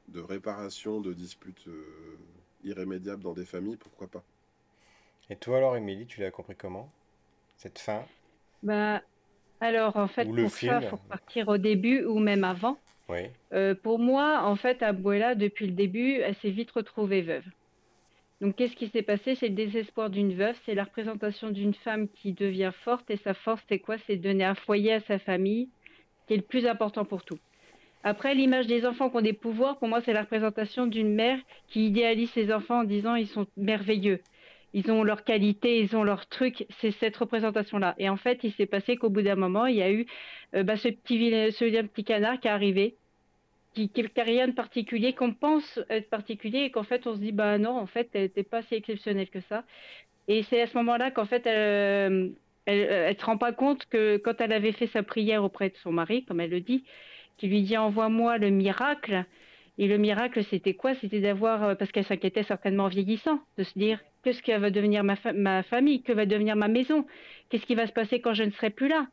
de réparation de disputes euh, irrémédiables dans des familles, pourquoi pas Et toi alors, Émilie, tu l'as compris comment Cette fin? Bah, alors en fait, pour ça, il faut partir au début ou même avant. Oui. Euh, pour moi, en fait, Abuela, depuis le début, elle s'est vite retrouvée veuve. Donc, qu'est-ce qui s'est passé? C'est le désespoir d'une veuve, c'est la représentation d'une femme qui devient forte, et sa force, c'est quoi? C'est donner un foyer à sa famille, qui est le plus important pour tout. Après, l'image des enfants qui ont des pouvoirs, pour moi, c'est la représentation d'une mère qui idéalise ses enfants en disant ils sont merveilleux. Ils ont leurs qualités, ils ont leurs trucs. C'est cette représentation-là. Et en fait, il s'est passé qu'au bout d'un moment, il y a eu euh, bah, ce, petit, ce petit canard qui est arrivé, qui n'a rien de particulier, qu'on pense être particulier, et qu'en fait, on se dit bah non, en fait, elle n'était pas si exceptionnelle que ça. Et c'est à ce moment-là qu'en fait, elle, elle, se rend pas compte que quand elle avait fait sa prière auprès de son mari, comme elle le dit, qui lui dit envoie-moi le miracle. Et le miracle, c'était quoi? C'était d'avoir, euh, parce qu'elle s'inquiétait certainement en vieillissant, de se dire qu'est-ce qui va devenir ma, ma famille, que va devenir ma maison, qu'est-ce qui va se passer quand je ne serai plus là?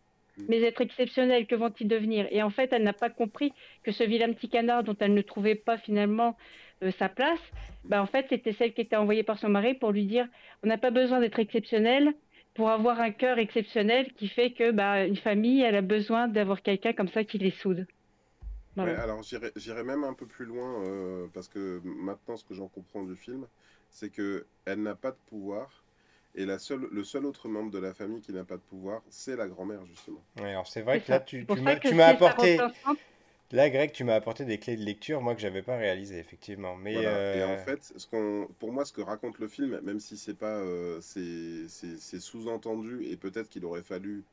Mes êtres exceptionnels, que vont-ils devenir? Et en fait, elle n'a pas compris que ce vilain petit canard dont elle ne trouvait pas finalement euh, sa place, bah, en fait, c'était celle qui était envoyée par son mari pour lui dire on n'a pas besoin d'être exceptionnel pour avoir un cœur exceptionnel qui fait que bah, une famille, elle a besoin d'avoir quelqu'un comme ça qui les soude alors j'irai même un peu plus loin euh, parce que maintenant ce que j'en comprends du film, c'est que elle n'a pas de pouvoir et la seule, le seul autre membre de la famille qui n'a pas de pouvoir, c'est la grand-mère justement. alors c'est vrai que là tu, tu m'as apporté. Là, Greg, tu m'as apporté des clés de lecture, moi que j'avais pas réalisé effectivement. Mais Et en euh, fait, ce qu'on, pour moi, ce que raconte le film, même si c'est pas, euh, c'est sous-entendu et peut-être qu'il aurait fallu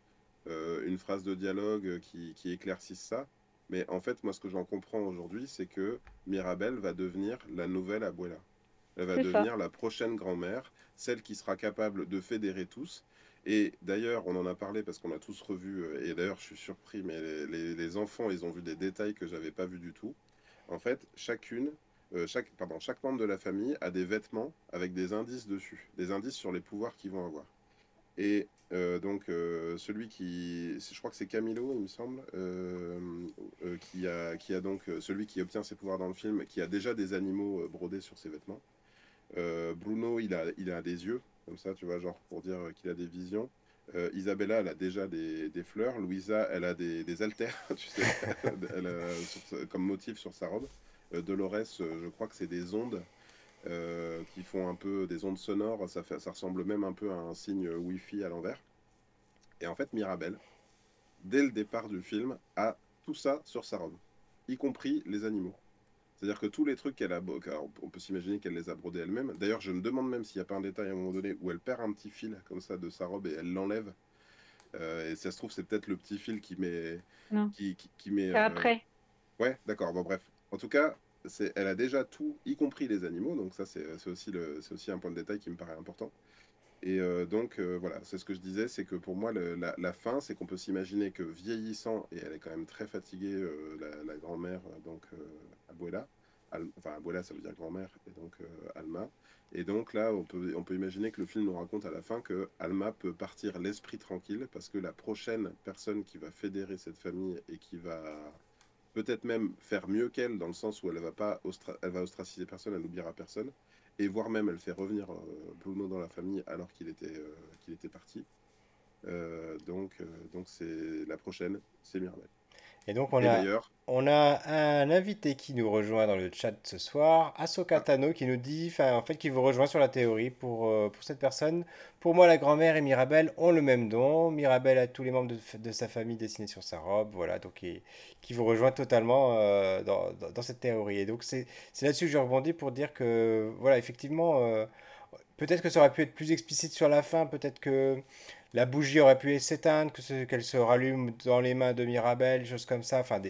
une phrase de dialogue qui, qui éclaircisse ça, mais en fait, moi, ce que j'en comprends aujourd'hui, c'est que Mirabelle va devenir la nouvelle Abuela. Elle va devenir la prochaine grand-mère, celle qui sera capable de fédérer tous. Et d'ailleurs, on en a parlé parce qu'on a tous revu, euh, et d'ailleurs, je suis surpris, mais les, enfants, ils ont vu des détails que j'avais pas vus du tout. En fait, chacune, euh, chaque, pardon, chaque membre de la famille a des vêtements avec des indices dessus, des indices sur les pouvoirs qu'ils vont avoir. Et euh, donc, celui qui. Je crois que c'est Camilo, il me semble, qui, a, qui a donc. Celui qui obtient ses pouvoirs dans le film, qui a déjà des animaux brodés sur ses vêtements. Bruno, il a, il a des yeux, comme ça, tu vois, genre pour dire qu'il a des visions. Isabella, elle a déjà des, des, fleurs. Louisa, elle a des, des altères, (laughs) tu sais, (laughs) comme motif sur sa robe. Dolores, je crois que c'est des ondes. Euh, qui font un peu des ondes sonores. Ça, ça ressemble même un peu à un signe Wi-Fi à l'envers. Et en fait, Mirabelle, dès le départ du film, a tout ça sur sa robe, y compris les animaux. C'est-à-dire que tous les trucs qu'elle a, on peut s'imaginer qu'elle les a brodés elle-même. D'ailleurs, je me demande même s'il n'y a pas un détail à un moment donné où elle perd un petit fil comme ça de sa robe et elle l'enlève. Euh, et ça se trouve, c'est peut-être le petit fil qui met. Qui, qui, met. Euh, après. Ouais, d'accord. Bon, bref. En tout cas, elle a déjà tout, y compris les animaux, donc ça c'est aussi, aussi un point de détail qui me paraît important. Et euh, donc euh, voilà, c'est ce que je disais, c'est que pour moi la, fin, c'est qu'on peut s'imaginer que vieillissant, et elle est quand même très fatiguée, euh, la, grand-mère, donc Abuela, enfin Abuela ça veut dire grand-mère, et donc Alma. Et donc là, on peut, on peut imaginer que le film nous raconte à la fin que Alma peut partir l'esprit tranquille, parce que la prochaine personne qui va fédérer cette famille et qui va peut-être même faire mieux qu'elle, dans le sens où elle va pas elle va ostraciser personne, elle n'oubliera personne, et voire même elle fait revenir euh, Bruno dans la famille alors qu'il était, euh, parti. Euh, donc, donc c'est la prochaine, c'est Mirabel. Et donc on, a, on a un invité qui nous rejoint dans le chat ce soir, Asoka Tano, qui nous dit, en fait qui vous rejoint sur la théorie pour, euh, pour cette personne. Pour moi, la grand-mère et Mirabelle ont le même don. Mirabelle a tous les membres de, de sa famille dessinés sur sa robe, voilà, donc qui, vous rejoint totalement euh, dans, dans, cette théorie. Et donc c'est là-dessus que je rebondis pour dire que, voilà, effectivement, euh, peut-être que ça aurait pu être plus explicite sur la fin, peut-être que la bougie aurait pu s'éteindre, qu'elle se rallume dans les mains de Mirabel, choses comme ça. Enfin,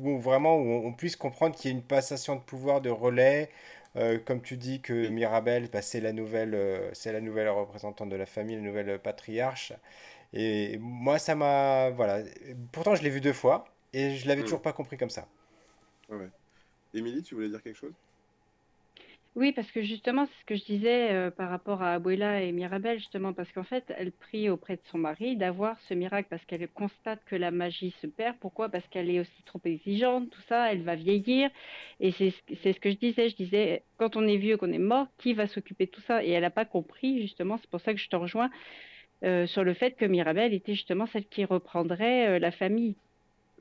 où vraiment où on puisse comprendre qu'il y a une passation de pouvoir de relais. Euh, comme tu dis que Mirabel, bah, c'est la nouvelle, euh, c'est la nouvelle représentante de la famille, la nouvelle patriarche. Et moi, ça m'a, voilà. Pourtant, je l'ai vu deux fois et je l'avais hmm. toujours pas compris comme ça. Ouais. Émilie, tu voulais dire quelque chose? Oui, parce que justement, c'est ce que je disais euh, par rapport à Abuela et Mirabel, justement, parce qu'en fait, elle prie auprès de son mari d'avoir ce miracle parce qu'elle constate que la magie se perd. Pourquoi? Parce qu'elle est aussi trop exigeante, tout ça, elle va vieillir. Et c'est ce que je disais, je disais, quand on est vieux, qu'on est mort, qui va s'occuper de tout ça? Et elle n'a pas compris, justement, c'est pour ça que je te rejoins euh, sur le fait que Mirabel était justement celle qui reprendrait euh, la famille.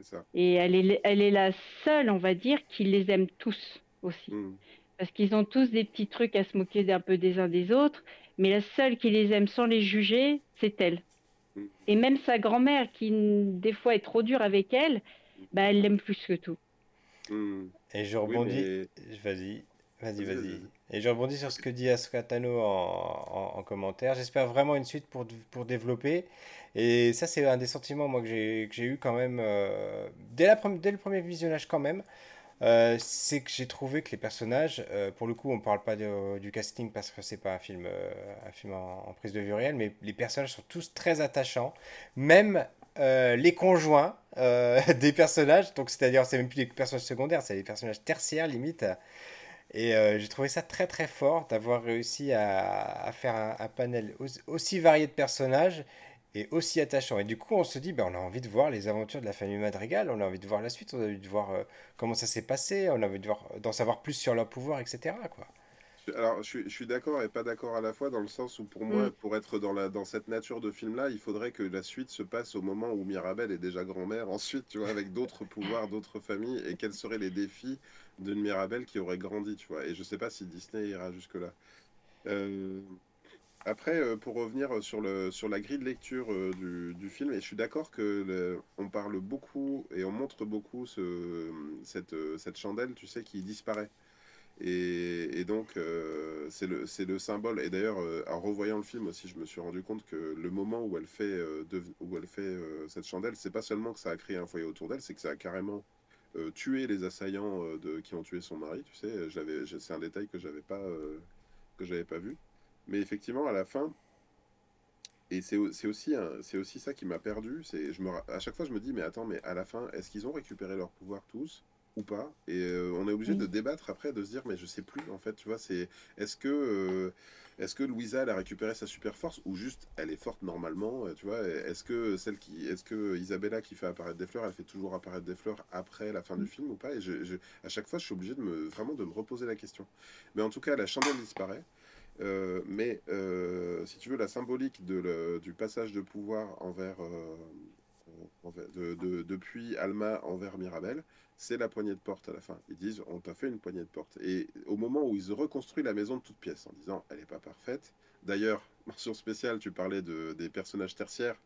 Ça. Et elle est, elle est la seule, on va dire, qui les aime tous aussi. Mmh parce qu'ils ont tous des petits trucs à se moquer un peu des uns des autres, mais la seule qui les aime sans les juger, c'est elle. Mm. Et même sa grand-mère, qui des fois est trop dure avec elle, bah, elle l'aime plus que tout. Mm. Et je rebondis, vas-y, vas-y, vas-y. Et je rebondis sur ce que dit Ascatano en, en, commentaire. J'espère vraiment une suite pour, pour développer. Et ça, c'est un des sentiments moi, que j'ai eu quand même euh, dès, la, dès le premier visionnage quand même. Euh, c'est que j'ai trouvé que les personnages, euh, pour le coup, on ne parle pas du casting parce que c'est pas un film, euh, un film en, prise de vue réelle, mais les personnages sont tous très attachants, même les conjoints (laughs) des personnages. Donc, c'est-à-dire, c'est même plus des personnages secondaires, c'est des personnages tertiaires limite. Et j'ai trouvé ça très très fort d'avoir réussi à, faire un, panel aussi varié de personnages et aussi attachant. Et du coup, on se dit, ben, on a envie de voir les aventures de la famille Madrigal, on a envie de voir la suite, on a envie de voir euh, comment ça s'est passé, on a envie de voir, d'en savoir plus sur leur pouvoir, etc. Quoi. Alors, je suis, d'accord et pas d'accord à la fois, dans le sens où pour moi, mm. pour être dans, la, dans cette nature de film-là, il faudrait que la suite se passe au moment où Mirabelle est déjà grand-mère, ensuite, tu vois, avec d'autres (laughs) pouvoirs, d'autres familles, et quels seraient les défis d'une Mirabelle qui aurait grandi, tu vois. Et je sais pas si Disney ira jusque-là. Euh, après, euh, pour revenir sur, le, sur la grille de lecture euh, du, du, film, et je suis d'accord que on parle beaucoup et on montre beaucoup ce, cette, cette, chandelle, tu sais, qui disparaît. Et, donc, euh, c'est le, le, symbole. Et d'ailleurs, en revoyant le film aussi, je me suis rendu compte que le moment où elle fait, où elle fait cette chandelle, c'est pas seulement que ça a créé un foyer autour d'elle, c'est que ça a carrément tué les assaillants de, qui ont tué son mari. Tu sais, c'est un détail que j'avais pas, que j'avais pas vu. Mais effectivement, à la fin, et c'est aussi, c'est aussi ça qui m'a perdu. C'est, je me, à chaque fois, je me dis, mais attends, mais à la fin, est-ce qu'ils ont récupéré leur pouvoir tous ou pas? Et euh, on est obligé de débattre après, de se dire, mais je sais plus, en fait, tu vois, c'est, est-ce que, euh, est-ce que Louisa, elle a récupéré sa super force ou juste, elle est forte normalement, euh, tu vois? Est-ce que celle qui, est-ce que Isabella qui fait apparaître des fleurs, elle fait toujours apparaître des fleurs après la fin du film ou pas? Et je, à chaque fois, je suis obligé de me, vraiment de me reposer la question. Mais en tout cas, la chandelle disparaît. Euh, mais euh, si tu veux, la symbolique du passage de pouvoir envers, euh, de, depuis Alma envers Mirabel, c'est la poignée de porte à la fin. Ils disent on t'a fait une poignée de porte. Et au moment où ils reconstruisent la maison de toutes pièces en disant elle n'est pas parfaite. D'ailleurs, (laughs) mention spéciale, tu parlais de, des personnages tertiaires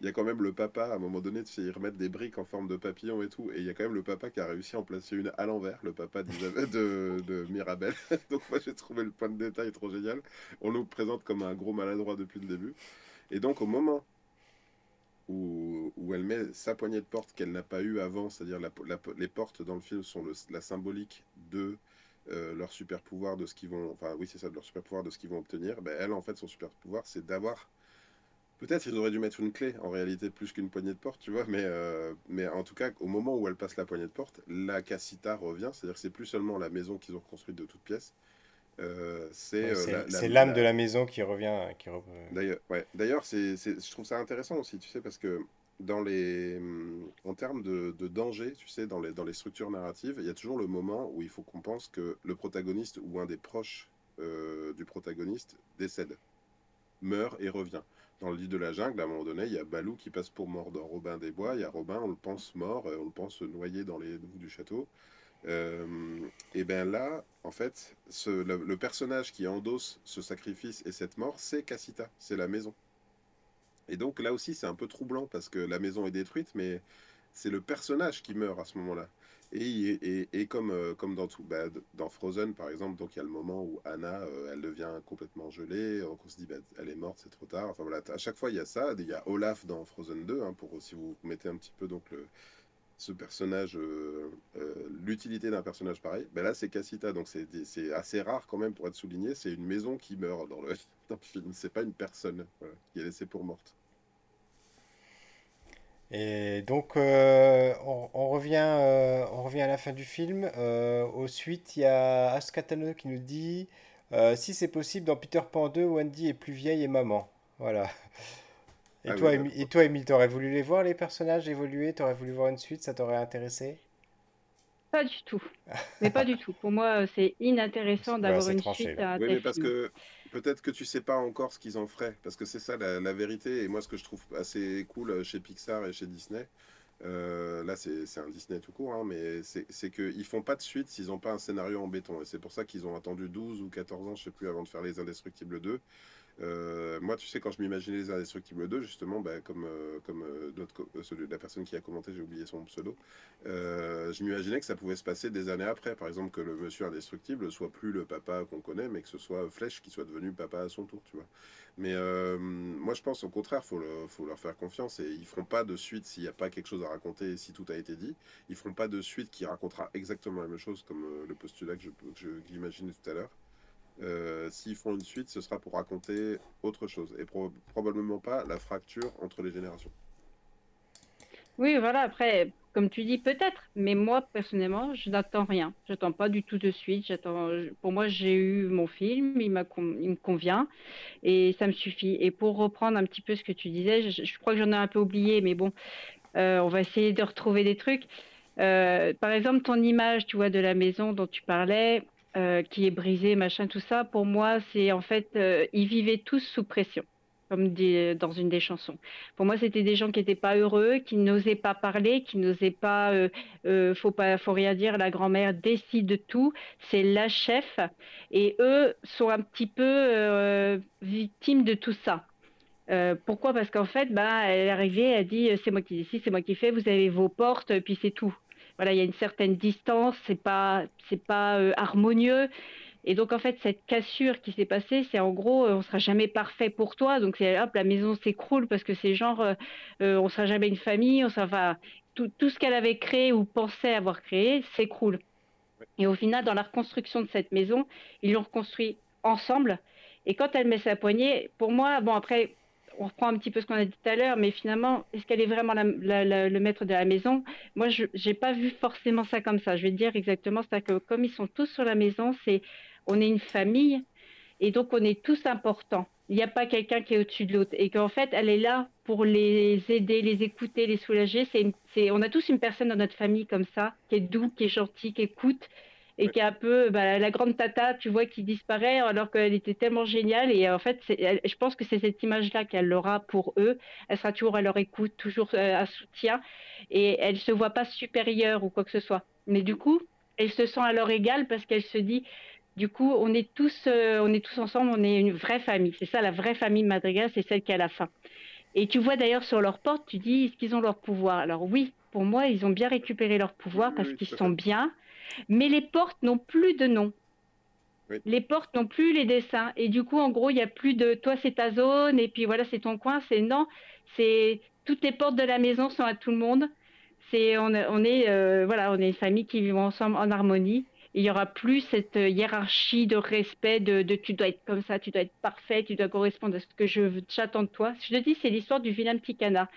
il y a quand même le papa, à un moment donné, tu sais, ils remettent des briques en forme de papillon et tout, et il y a quand même le papa qui a réussi à en placer une à l'envers, le papa de, de Mirabel. (laughs) Donc moi j'ai trouvé le point de détail trop génial. On nous présente comme un gros maladroit depuis le début. Et donc au moment où, où elle met sa poignée de porte qu'elle n'a pas eu avant, c'est-à-dire la, les portes dans le film sont la symbolique de euh, leur super pouvoir, de ce qu'ils vont, enfin oui c'est ça, leur super pouvoir, de ce qu'ils vont obtenir, ben, elle en fait son super pouvoir c'est d'avoir Peut-être qu'ils auraient dû mettre une clé en réalité plus qu'une poignée de porte, tu vois, mais, euh, mais en tout cas, au moment où elle passe la poignée de porte, la casita revient, c'est-à-dire que c'est plus seulement la maison qu'ils ont construite de toutes pièces. Euh, c'est euh, l'âme de la maison qui revient. Qui D'ailleurs, ouais. D'ailleurs, je trouve ça intéressant aussi, tu sais, parce que dans les, hum, en termes de, de, danger, tu sais, dans les, dans les structures narratives, il y a toujours le moment où il faut qu'on pense que le protagoniste ou un des proches du protagoniste décède, meurt et revient dans le lit de la jungle, à un moment donné, il y a Balou qui passe pour mort dans Robin des Bois. Il y a Robin, on le pense mort, euh, on le pense noyé dans les douves du château. Euh, et bien là, en fait, le, personnage qui endosse ce sacrifice et cette mort, c'est Cassita, c'est la maison. Et donc là aussi, c'est un peu troublant parce que la maison est détruite, mais c'est le personnage qui meurt à ce moment-là. Et, et, comme, euh, comme dans tout, bah, dans Frozen par exemple, donc il y a le moment où Anna, euh, elle devient complètement gelée, on se dit bah, elle est morte, c'est trop tard. Enfin voilà, à chaque fois il y a ça. Il y a Olaf dans Frozen 2, hein, pour si vous mettez un petit peu donc ce personnage, l'utilité d'un personnage pareil. Ben là, c'est Cassita, donc c'est assez rare quand même pour être souligné. C'est une maison qui meurt dans le, (laughs) dans le film. C'est pas une personne qui est laissée pour morte. Et donc, on, revient, on revient à la fin du film. au suite, il y a Ascatano qui nous dit si c'est possible, dans Peter Pan 2, Wendy est plus vieille et maman. Voilà. Et, ah toi, et toi, Emile, t'aurais voulu les voir, les personnages évoluer? T'aurais voulu voir une suite? Ça t'aurait intéressé? Pas du tout. Mais pas du tout. Pour moi, c'est inintéressant d'avoir une suite à Oui, mais parce que peut-être que tu sais pas encore ce qu'ils en feraient. Parce que c'est ça la, vérité. Et moi, ce que je trouve assez cool euh, chez Pixar et chez Disney, euh, là, c'est un Disney tout court, hein, mais c'est qu'ils font pas de suite s'ils n'ont pas un scénario en béton. Et c'est pour ça qu'ils ont attendu 12 ou 14 ans, je sais plus, avant de faire Les Indestructibles 2. Euh, moi, tu sais, quand je m'imaginais les Indestructibles 2, justement, bah, comme, euh, euh, la personne qui a commenté, j'ai oublié son pseudo, je m'imaginais que ça pouvait se passer des années après. Par exemple, que le monsieur indestructible soit plus le papa qu'on connaît, mais que ce soit Flèche qui soit devenu papa à son tour, tu vois. Mais moi, je pense au contraire, faut, faut, leur faire confiance et ils feront pas de suite s'il n'y a pas quelque chose à raconter, si tout a été dit. Ils feront pas de suite qui racontera exactement la même chose, comme le postulat que j'imaginais tout à l'heure. Euh, s'ils font une suite, ce sera pour raconter autre chose et probablement pas la fracture entre les générations. Oui, voilà, après, comme tu dis, peut-être, mais moi, personnellement, je n'attends rien. J'attends pas du tout de suite. Pour moi, j'ai eu mon film, il me convient et ça me suffit. Et pour reprendre un petit peu ce que tu disais, je, crois que j'en ai un peu oublié, mais bon, euh, on va essayer de retrouver des trucs. Euh, par exemple, ton image, tu vois, de la maison dont tu parlais, euh, qui est brisé, machin, tout ça, pour moi, c'est en fait, euh, ils vivaient tous sous pression, comme dit dans une des chansons. Pour moi, c'était des gens qui n'étaient pas heureux, qui n'osaient pas parler, qui n'osaient pas, euh, faut pas, faut rien dire, la grand-mère décide de tout, c'est la chef, et eux sont un petit peu victimes de tout ça. pourquoi? Parce qu'en fait, bah, elle est arrivée, elle dit c'est moi qui décide, c'est moi qui fais, vous avez vos portes, puis c'est tout voilà, il y a une certaine distance, c'est pas, c'est pas euh, harmonieux. Et donc en fait, cette cassure qui s'est passée, c'est en gros, euh, on sera jamais parfait pour toi. Donc c'est hop, la maison s'écroule parce que c'est genre, euh, on sera jamais une famille, on sera, tout, tout ce qu'elle avait créé ou pensait avoir créé s'écroule. Et au final, dans la reconstruction de cette maison, ils l'ont reconstruit ensemble. Et quand elle met sa poignée, pour moi, bon après, on reprend un petit peu ce qu'on a dit tout à l'heure, mais finalement, est-ce qu'elle est vraiment le maître de la maison? Moi, je n'ai pas vu forcément ça comme ça. Je vais dire exactement, c'est que comme ils sont tous sur la maison, c'est on est une famille et donc on est tous importants. Il n'y a pas quelqu'un qui est au-dessus de l'autre et qu'en fait, elle est là pour les aider, les écouter, les soulager. C'est, on a tous une personne dans notre famille comme ça, qui est doux, qui est gentil, qui écoute et qui est un peu bah, la grande tata, tu vois, qui disparaît alors qu'elle était tellement géniale. Et en fait, je pense que c'est cette image-là qu'elle aura pour eux. Elle sera toujours à leur écoute, toujours euh, à soutien, et elle se voit pas supérieure ou quoi que ce soit. Mais du coup, elle se sent à leur égal parce qu'elle se dit, du coup, on est tous, euh, on est tous ensemble, on est une vraie famille. C'est ça, la vraie famille Madrigal, c'est celle qui a la fin. Et tu vois d'ailleurs sur leur porte, tu dis, est-ce qu'ils ont leur pouvoir? Alors oui, pour moi, ils ont bien récupéré leur pouvoir parce qu'ils sont bien mais les portes n'ont plus de nom. Les portes n'ont plus les dessins. Et du coup, en gros, il n'y a plus de toi, c'est ta zone, et puis voilà, c'est ton coin. C'est non, c'est toutes les portes de la maison sont à tout le monde. C'est on, est euh, voilà, on est une famille qui vit ensemble en harmonie. Il n'y aura plus cette hiérarchie de respect de, de, tu dois être comme ça, tu dois être parfait, tu dois correspondre à ce que je j'attends de toi. Je te dis, c'est l'histoire du vilain petit canard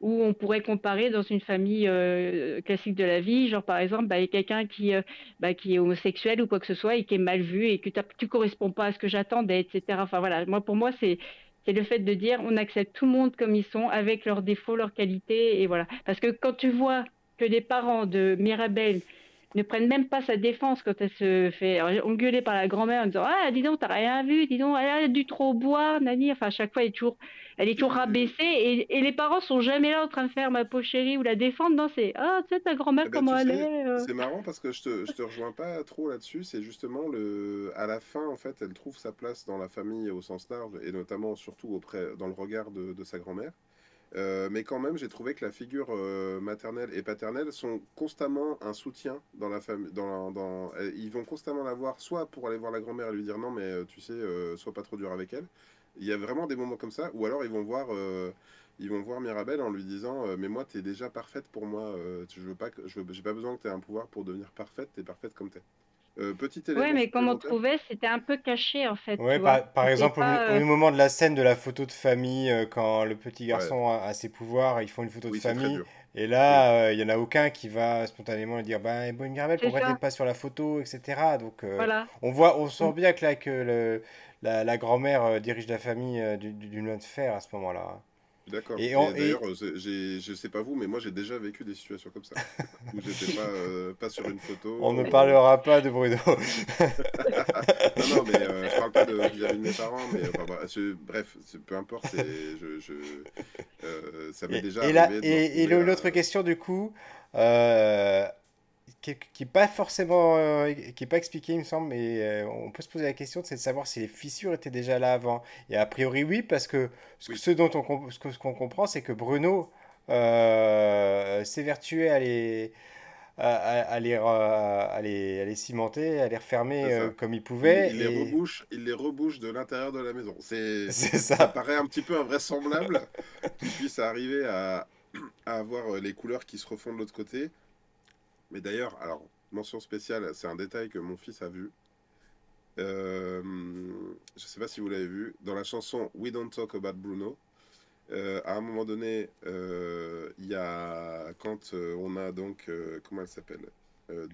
où on pourrait comparer dans une famille euh, classique de la vie, genre par exemple, bah, quelqu'un qui, euh, bah, qui est homosexuel ou quoi que ce soit et qui est mal vu et que tu corresponds pas à ce que j'attendais, etc. Enfin voilà, moi pour moi c'est c'est le fait de dire on accepte tout le monde comme ils sont avec leurs défauts, leurs qualités et voilà. Parce que quand tu vois que les parents de Mirabel ne prennent même pas sa défense quand elle se fait engueuler par la grand-mère en disant ah dis donc t'as rien vu, dis donc elle a dû trop boire, Nani. Enfin à chaque fois elle est toujours elle est toujours rabaissée et, et, les parents sont jamais là en train de faire ma chérie ou la défendre. Non, c'est ah, tu sais, ta grand-mère, eh ben, comment elle est. Euh. C'est marrant parce que je te, je te rejoins pas trop là-dessus. C'est justement le. À la fin, en fait, elle trouve sa place dans la famille au sens large et notamment, surtout, auprès, dans le regard de, de sa grand-mère. Euh, mais quand même, j'ai trouvé que la figure euh, maternelle et paternelle sont constamment un soutien dans la famille. Ils vont constamment la voir, soit pour aller voir la grand-mère et lui dire non, mais tu sais, sois pas trop dur avec elle, il y a vraiment des moments comme ça, ou alors ils vont voir, euh, ils vont voir Mirabelle en lui disant Mais moi, tu es déjà parfaite pour moi. je veux pas, j'ai pas besoin que tu aies un pouvoir pour devenir parfaite. Tu es parfaite comme tu es. Euh, petit élément. Ouais, mais comme on trouvait, c'était un peu caché en fait. Ouais, par, exemple, au, moment de la scène de la photo de famille, quand le petit garçon a, ses pouvoirs, ils font une photo de famille. Et là, il n'y en a aucun qui va spontanément dire Bah, bon, Mirabelle, pourquoi tu pas sur la photo, etc. Donc, on, voit, on sent bien que, là, que le, la, la grand-mère dirige la famille d'une main de fer à ce moment-là. D'accord. Et, d'ailleurs, je sais pas vous, mais moi j'ai déjà vécu des situations comme ça où j'étais pas, euh, pas sur une photo. On ne parlera pas de Bruno. non, non, mais euh, je parle pas de vis-à-vis de mes parents, mais bref, peu importe. Je, je, euh, ça m'est déjà et arrivé. et, et l'autre question du coup. Euh, qui n'est pas forcément euh, qui est pas expliqué il me semble mais euh, on peut se poser la question c'est de savoir si les fissures étaient déjà là avant et a priori oui parce que ce, dont on ce qu'on comprend c'est que Bruno euh, s'évertuait à les à, les, à, les, à les cimenter, à les refermer comme il pouvait. Il, les rebouche, il les rebouche de l'intérieur de la maison. C'est (laughs) ça. ça paraît un petit peu invraisemblable (laughs) qu'il puisse arriver à, à avoir les couleurs qui se refont de l'autre côté mais d'ailleurs, alors, mention spéciale, c'est un détail que mon fils a vu. Euh, je ne sais pas si vous l'avez vu. Dans la chanson We Don't Talk About Bruno, euh, à un moment donné, euh, il y a quand on a donc, comment elle s'appelle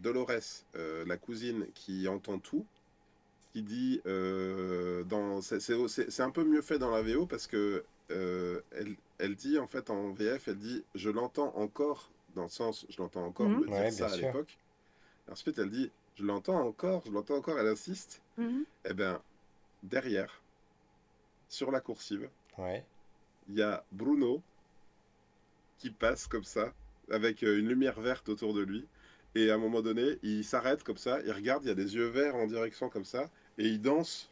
Dolores, la cousine qui entend tout, qui dit, dans, c'est un peu mieux fait dans la VO parce que elle, elle dit en fait en VF, elle dit, je l'entends encore dans le sens, je l'entends encore mhm. me dire ça à l'époque. Ensuite, elle dit, je l'entends encore, je l'entends encore, elle insiste. Mhm. Eh bien, derrière, sur la coursive, il y a Bruno qui passe comme ça, avec euh, une lumière verte autour de lui. Et à un moment donné, il s'arrête comme ça, il regarde, il y a des yeux verts en direction comme ça, et il danse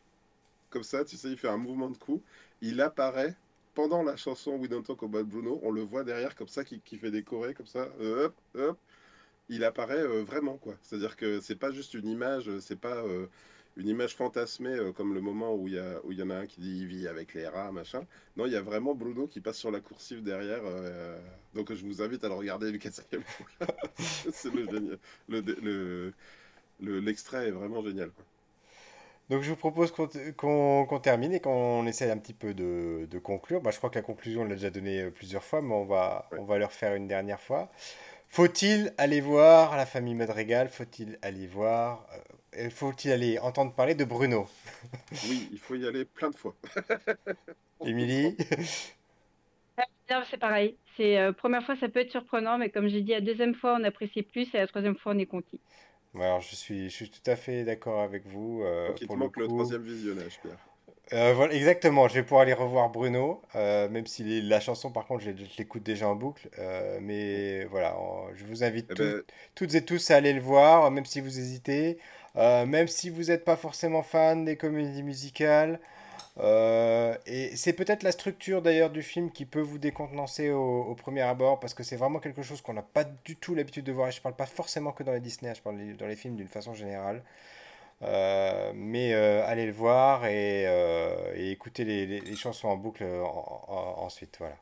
comme ça, tu sais, il fait un mouvement de cou. Il apparaît pendant la chanson We Don't Talk About Bruno, on le voit derrière comme ça, qui, fait des chorés comme ça, euh, hop, hop, il apparaît euh, vraiment quoi. C'est-à-dire que c'est pas juste une image, c'est pas euh, une image fantasmée comme le moment où il y en a un qui dit il vit avec les rats machin. Non, il y a vraiment Bruno qui passe sur la coursive derrière. donc je vous invite à le regarder le quatrième (laughs) fois. c'est le l'extrait est vraiment génial. Donc je vous propose qu'on termine et qu'on essaie un petit peu de, conclure. Bah, je crois que la conclusion, on l'a déjà donnée euh, plusieurs fois, mais on va, on va le refaire une dernière fois. Faut-il aller voir la famille Madrigal? Faut-il aller voir euh, Faut-il aller entendre parler de Bruno? (laughs) Oui, il faut y aller plein de fois. (laughs) Émilie? C'est pareil. C'est euh, première fois, ça peut être surprenant, mais comme j'ai dit, la deuxième fois, on apprécie plus et la troisième fois, on est content. Alors, je suis, je suis tout à fait d'accord avec vous. Euh, Donc, il te manque le, troisième visionnage, Pierre. Euh, voilà, exactement, je vais pouvoir aller revoir Bruno, euh, même si la chanson, par contre, je, l'écoute déjà en boucle. Euh, mais voilà, je vous invite eh ben, toutes et tous à aller le voir, même si vous hésitez, même si vous n'êtes pas forcément fan des comédies musicales. Euh, et c'est peut-être la structure d'ailleurs du film qui peut vous décontenancer au, premier abord parce que c'est vraiment quelque chose qu'on n'a pas du tout l'habitude de voir. Et je parle pas forcément que dans les Disney, je parle dans les films d'une façon générale. Euh, mais euh, allez le voir et, et écoutez les, chansons en boucle ensuite. Voilà.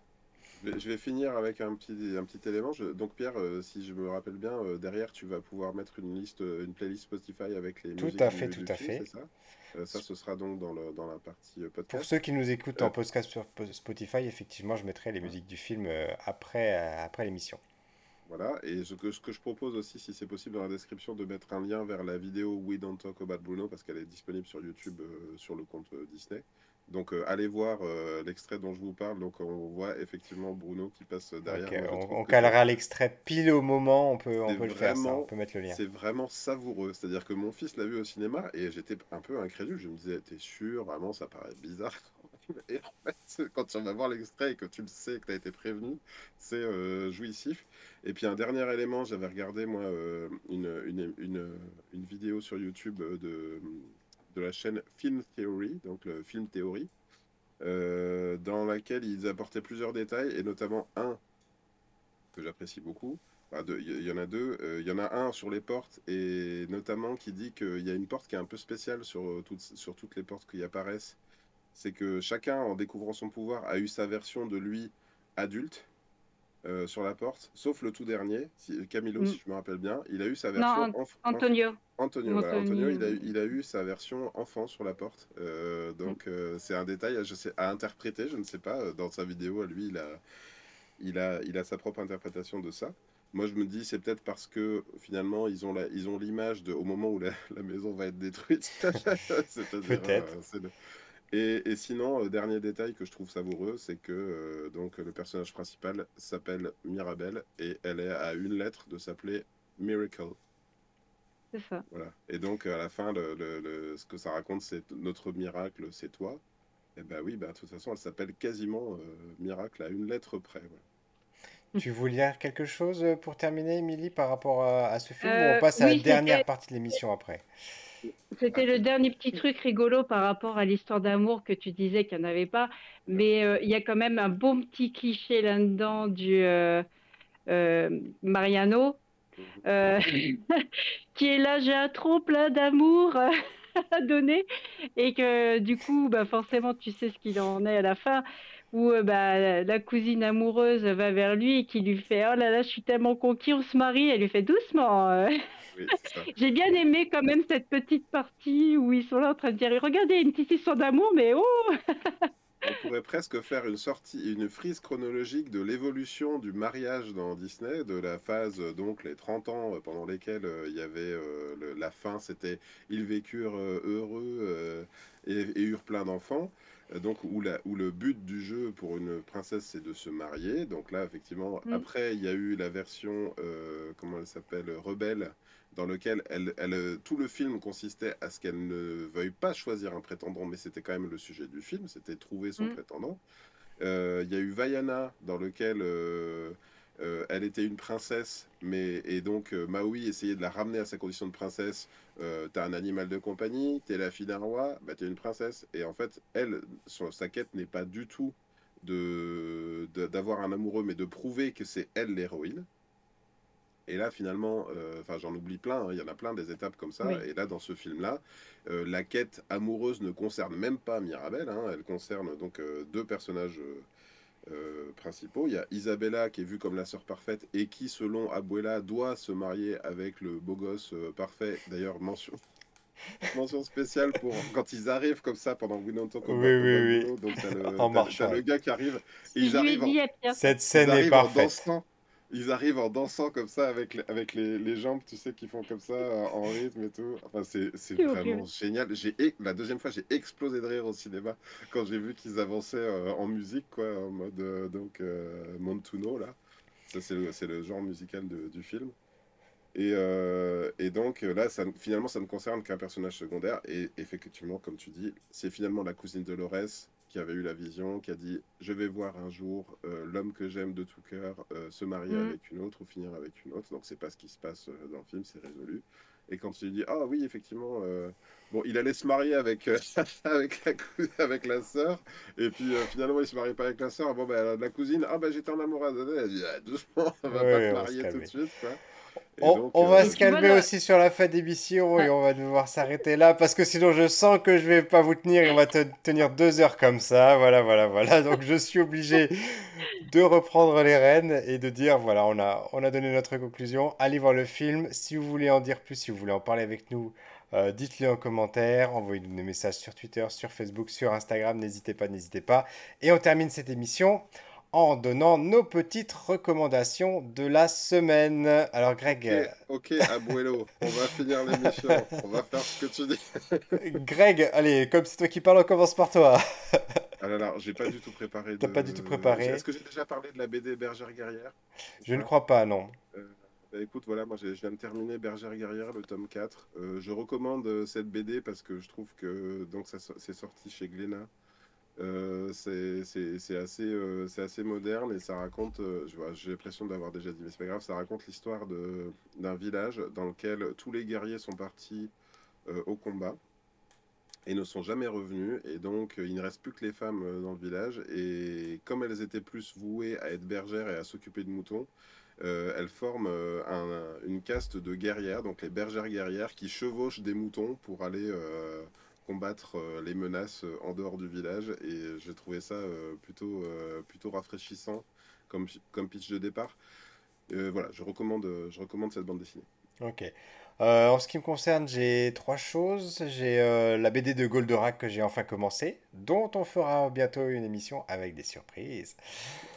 Je vais finir avec un petit, un petit élément. donc Pierre, si je me rappelle bien, derrière tu vas pouvoir mettre une liste, une playlist Spotify avec les tout à fait, tout à fait. Ça? Euh, ça, ce sera donc dans, le, dans la partie euh, podcast. Pour ceux qui nous écoutent en euh, podcast sur Spotify, effectivement, je mettrai les musiques du film après, après l'émission. Voilà, et ce que, ce que je propose aussi, si c'est possible, dans la description, de mettre un lien vers la vidéo We Don't Talk About Bruno, parce qu'elle est disponible sur YouTube sur le compte Disney. Donc euh, allez voir euh, l'extrait dont je vous parle. Donc on voit effectivement Bruno qui passe derrière. on, calera l'extrait pile au moment. On peut, on peut le faire. on peut mettre le lien. C'est vraiment savoureux. C'est-à-dire que mon fils l'a vu au cinéma et j'étais un peu incrédule. Je me disais, t'es sûr? Vraiment, ça paraît bizarre. (laughs) Et en fait, quand tu vas voir l'extrait et que tu le sais, que tu as été prévenu, c'est euh, jouissif. Et puis un dernier élément, j'avais regardé moi une, une, une, une, vidéo sur YouTube de de la chaîne Film Theory, donc le film théorie, euh, dans laquelle ils apportaient plusieurs détails, et notamment un que j'apprécie beaucoup. Il y, en a deux. Euh, il y en a un sur les portes, et notamment qui dit qu'il y a une porte qui est un peu spéciale sur, euh, sur toutes les portes qui apparaissent. C'est que chacun, en découvrant son pouvoir, a eu sa version de lui adulte sur la porte, sauf le tout dernier, si, Camilo, si mm. je me rappelle bien, il a eu sa version. Non, Antonio. Antonio, Antonio il, a, il, a, eu sa version enfant sur la porte. donc mm. c'est un détail je sais, à interpréter, je ne sais pas. Dans sa vidéo, lui, il a, il a, il a sa propre interprétation de ça. Moi, je me dis, c'est peut-être parce que finalement, ils ont, la, ils ont l'image de, au moment où la, (laughs) la, maison va être détruite. (laughs) peut-être. Euh, et, et, sinon, le dernier détail que je trouve savoureux, c'est que euh, donc le personnage principal s'appelle Mirabelle et elle est à une lettre de s'appeler Miracle. C'est ça. Voilà. Et donc à la fin, le, le, ce que ça raconte, c'est notre miracle, c'est toi. Et eh ben oui, bah, de toute façon, elle s'appelle quasiment euh, Miracle à une lettre près. (laughs) Tu voulais dire quelque chose euh, pour terminer, Émilie, par rapport à, ce film ou on euh, passe à la dernière partie de l'émission après? C'était le dernier petit truc rigolo par rapport à l'histoire d'amour que tu disais qu'il n'y en avait pas, mais il y a quand même un bon petit cliché là-dedans du Mariano, (laughs) qui est là, j'ai un trop plein d'amour (laughs) à donner et que du coup, bah, forcément, tu sais ce qu'il en est à la fin où euh, bah, la cousine amoureuse va vers lui et qui lui fait Oh là là, je suis tellement conquis, on se marie. Elle lui fait doucement. Euh. J'ai bien aimé quand même cette petite partie où ils sont là en train de dire Regardez, une petite histoire d'amour, mais oh (laughs) On pourrait presque faire une sortie, une frise chronologique de l'évolution du mariage dans Disney, de la phase, donc les 30 ans pendant lesquels euh, il y avait la fin, c'était ils vécurent heureux et, et, eurent plein d'enfants. Euh, donc où, la, où, le but du jeu pour une princesse c'est de se marier. Donc là effectivement mm. après il y a eu la version euh, comment elle s'appelle rebelle dans lequel elle, elle, tout le film consistait à ce qu'elle ne veuille pas choisir un prétendant, mais c'était quand même le sujet du film, c'était trouver son mm. prétendant. Euh, il y a eu Vaiana dans lequel euh, elle était une princesse, mais et donc euh, Maui essayait de la ramener à sa condition de princesse. Euh, t'as un animal de compagnie, t'es la fille d'un roi, bah t'es une princesse. Et en fait, elle, sa quête n'est pas du tout de d'avoir un amoureux, mais de prouver que c'est elle l'héroïne. Et là, finalement, enfin, j'en oublie plein. Hein, il y en a plein des étapes comme ça. Et là, dans ce film-là, la quête amoureuse ne concerne même pas Mirabelle. Hein, elle concerne donc deux personnages euh, principaux. Il y a Isabella qui est vue comme la sœur parfaite et qui, selon Abuela, doit se marier avec le beau gosse euh, parfait. D'ailleurs, mention. (laughs) Mention spéciale pour quand ils arrivent comme ça pendant Winonto Oui, oui, oui. Donc, le, en le gars qui arrive. Et ils arrivent Cette scène est parfaite ils arrivent en dansant comme ça avec, les, avec les, les, jambes, tu sais, qui font comme ça en rythme et tout. Enfin, c'est vraiment génial. J'ai la deuxième fois, j'ai explosé de rire au cinéma quand j'ai vu qu'ils avançaient euh, en musique, quoi, en mode euh, donc euh, Montuno là. Ça, c'est le, le, genre musical de, du film. Et, et, donc là, ça, finalement, ça ne concerne qu'un personnage secondaire. Et effectivement, comme tu dis, c'est finalement la cousine de Dolores qui avait eu la vision, qui a dit je vais voir un jour euh, l'homme que j'aime de tout cœur euh, se marier mm. avec une autre ou finir avec une autre. Donc c'est pas ce qui se passe euh, dans le film, c'est résolu. Et quand tu dis ah oui effectivement bon il allait se marier avec (laughs) avec la avec la sœur et puis finalement il se marie pas avec la sœur bon ben la cousine ah ben j'étais en amour elle dit ah, doucement on va pas te marier tout de suite quoi. On, va se calmer aussi sur la fin d'émission et on va devoir s'arrêter là parce que sinon je sens que je vais pas vous tenir et on va te tenir deux heures comme ça. Voilà, voilà, voilà. Donc je suis obligé de reprendre les rênes et de dire voilà, on a, on a donné notre conclusion. Allez voir le film. Si vous voulez en dire plus, si vous voulez en parler avec nous, euh, dites-le en commentaire, envoyez-nous des messages sur Twitter, sur Facebook, sur Instagram. N'hésitez pas, n'hésitez pas. Et on termine cette émission en donnant nos petites recommandations de la semaine. Alors Greg... Ok, Abuelo, on va finir l'émission, on va faire ce que tu dis. (laughs) Greg, allez, comme c'est toi qui parles, on commence par toi. ah là là, j'ai pas du tout préparé. T'as pas du tout préparé. Est-ce que j'ai déjà parlé de la BD Bergère Guerrière? Je ne crois pas, non. Euh, bah, écoute, voilà, moi je viens de terminer Bergère Guerrière, le tome 4. Euh, je recommande euh, cette BD parce que je trouve que donc ça c'est sorti chez Glénat. Euh, c'est assez, euh, assez moderne et ça raconte, euh, j'ai l'impression d'avoir déjà dit, mais c'est pas grave, ça raconte l'histoire d'un village dans lequel tous les guerriers sont partis au combat et ne sont jamais revenus. Et donc, il ne reste plus que les femmes dans le village. Et comme elles étaient plus vouées à être bergères et à s'occuper de moutons, elles forment une caste de guerrières, donc les bergères guerrières, qui chevauchent des moutons pour aller combattre les menaces en dehors du village. Et j'ai trouvé ça plutôt, plutôt rafraîchissant comme, comme pitch de départ. voilà, je recommande, je recommande cette bande dessinée. Ok. Euh, en ce qui me concerne, j'ai trois choses. J'ai euh, la BD de Goldorak que j'ai enfin commencé, dont on fera bientôt une émission avec des surprises.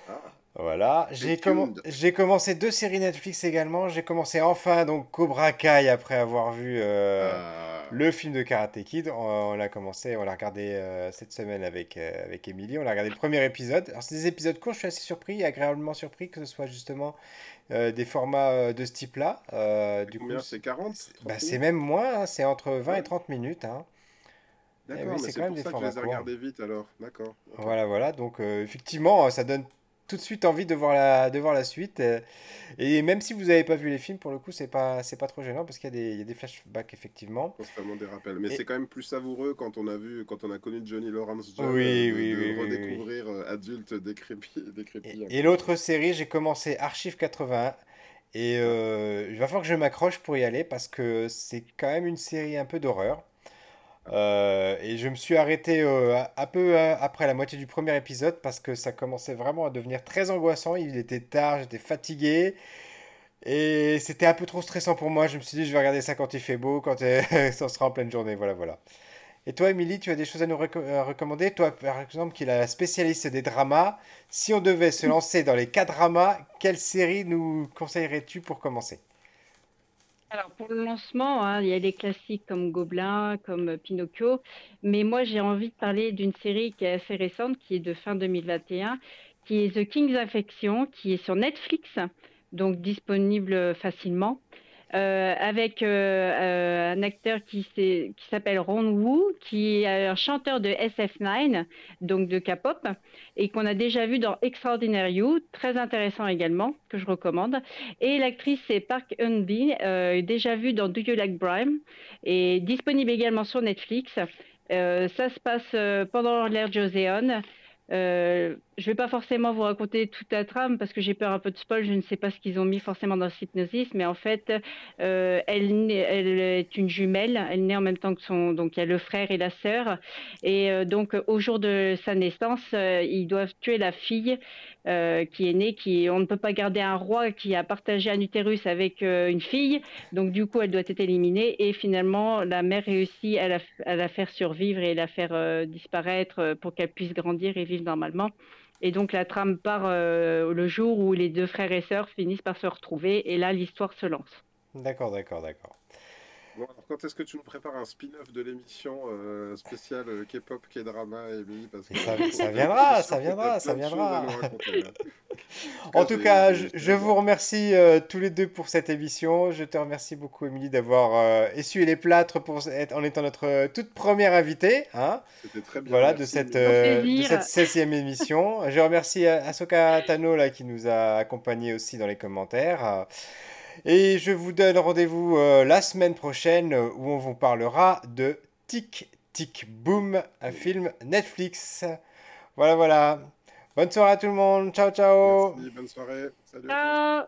Ah. Voilà. J'ai commencé deux séries Netflix également. J'ai commencé enfin donc Cobra Kai après avoir vu euh, ah. Le film de Karate Kid. On, l'a commencé, on l'a regardé cette semaine avec avec Emily. On a regardé le premier épisode. Alors c'est des épisodes courts. Je suis assez surpris, agréablement surpris que ce soit justement euh, des formats euh, de ce type-là. Euh, du combien? C'est 40 bah, C'est même moins, hein, c'est entre 20 et 30 minutes. Hein. D'accord, c'est quand même des formats que je les vite alors. D'accord. Voilà, voilà. Donc effectivement, ça donne tout de suite envie de voir la, de voir la suite. Euh, et même si vous n'avez pas vu les films, pour le coup, c'est pas, c'est pas trop gênant parce qu'il y, y, a des flashbacks, effectivement. Constamment des rappels. Mais c'est quand même plus savoureux quand on a vu, quand on a connu Johnny Lawrence John, oui, de, oui, oui, redécouvrir euh, adulte décrépit. (laughs) et, l'autre série, j'ai commencé Archive 81. Et euh, il va falloir que je m'accroche pour y aller parce que c'est quand même une série un peu d'horreur. Euh, et je me suis arrêté euh, un peu euh, après la moitié du premier épisode parce que ça commençait vraiment à devenir très angoissant. Il était tard, j'étais fatigué. Et c'était un peu trop stressant pour moi. Je me suis dit, je vais regarder ça quand il fait beau, quand (laughs) ça sera en pleine journée. Voilà, voilà. Et toi, Émilie, tu as des choses à nous recommander? Toi, par exemple, qui est la spécialiste des dramas, si on devait se lancer dans les quatre dramas, quelle série nous conseillerais-tu pour commencer? Alors pour le lancement, hein, il y a les classiques comme Gobelin, comme Pinocchio, mais moi j'ai envie de parler d'une série qui est assez récente, qui est de fin 2021, qui est The King's Affection, qui est sur Netflix, donc disponible facilement. Euh, avec euh, euh, un acteur qui s'appelle Ron Wu, qui est un chanteur de SF9, donc de K-pop, et qu'on a déjà vu dans Extraordinary You, très intéressant également, que je recommande. Et l'actrice c'est Park Eun-bi, déjà vue dans Do You Like Brime, et disponible également sur Netflix. ça se passe pendant l'ère Joseon. Euh, je ne vais pas forcément vous raconter toute la trame parce que j'ai peur un peu de spoil. Je ne sais pas ce qu'ils ont mis forcément dans Hypnosis, mais en fait, euh, elle, elle, est une jumelle. Elle naît en même temps que son. Donc, il y a le frère et la sœur. Et euh, donc, au jour de sa naissance, ils doivent tuer la fille qui est née. Qui, on ne peut pas garder un roi qui a partagé un utérus avec une fille. Donc, du coup, elle doit être éliminée. Et finalement, la mère réussit à la, faire survivre et la faire disparaître pour qu'elle puisse grandir et vivre normalement. Et donc la trame part euh, le jour où les deux frères et sœurs finissent par se retrouver et là l'histoire se lance. D'accord, d'accord, d'accord. Bon, alors quand est-ce que tu nous prépares un spin-off de l'émission euh, spéciale euh, K-pop, K-drama, Emily parce que ça, (laughs) ça, viendra, ça viendra, ça viendra. (laughs) en tout cas, je, vous remercie euh, tous les deux pour cette émission. Je te remercie beaucoup, Émilie, d'avoir essuyé les plâtres pour être, en étant notre toute première invitée. Hein C'était très bien. Voilà, de cette, de cette 16e émission. Je remercie Asoka Tano là, qui nous a accompagnés aussi dans les commentaires. Et je vous donne rendez-vous euh, la semaine prochaine euh, où on vous parlera de Tic Tic Boom, un film Netflix. Voilà, voilà. Bonne soirée à tout le monde. Ciao, ciao. Merci, bonne soirée. Salut. Ciao.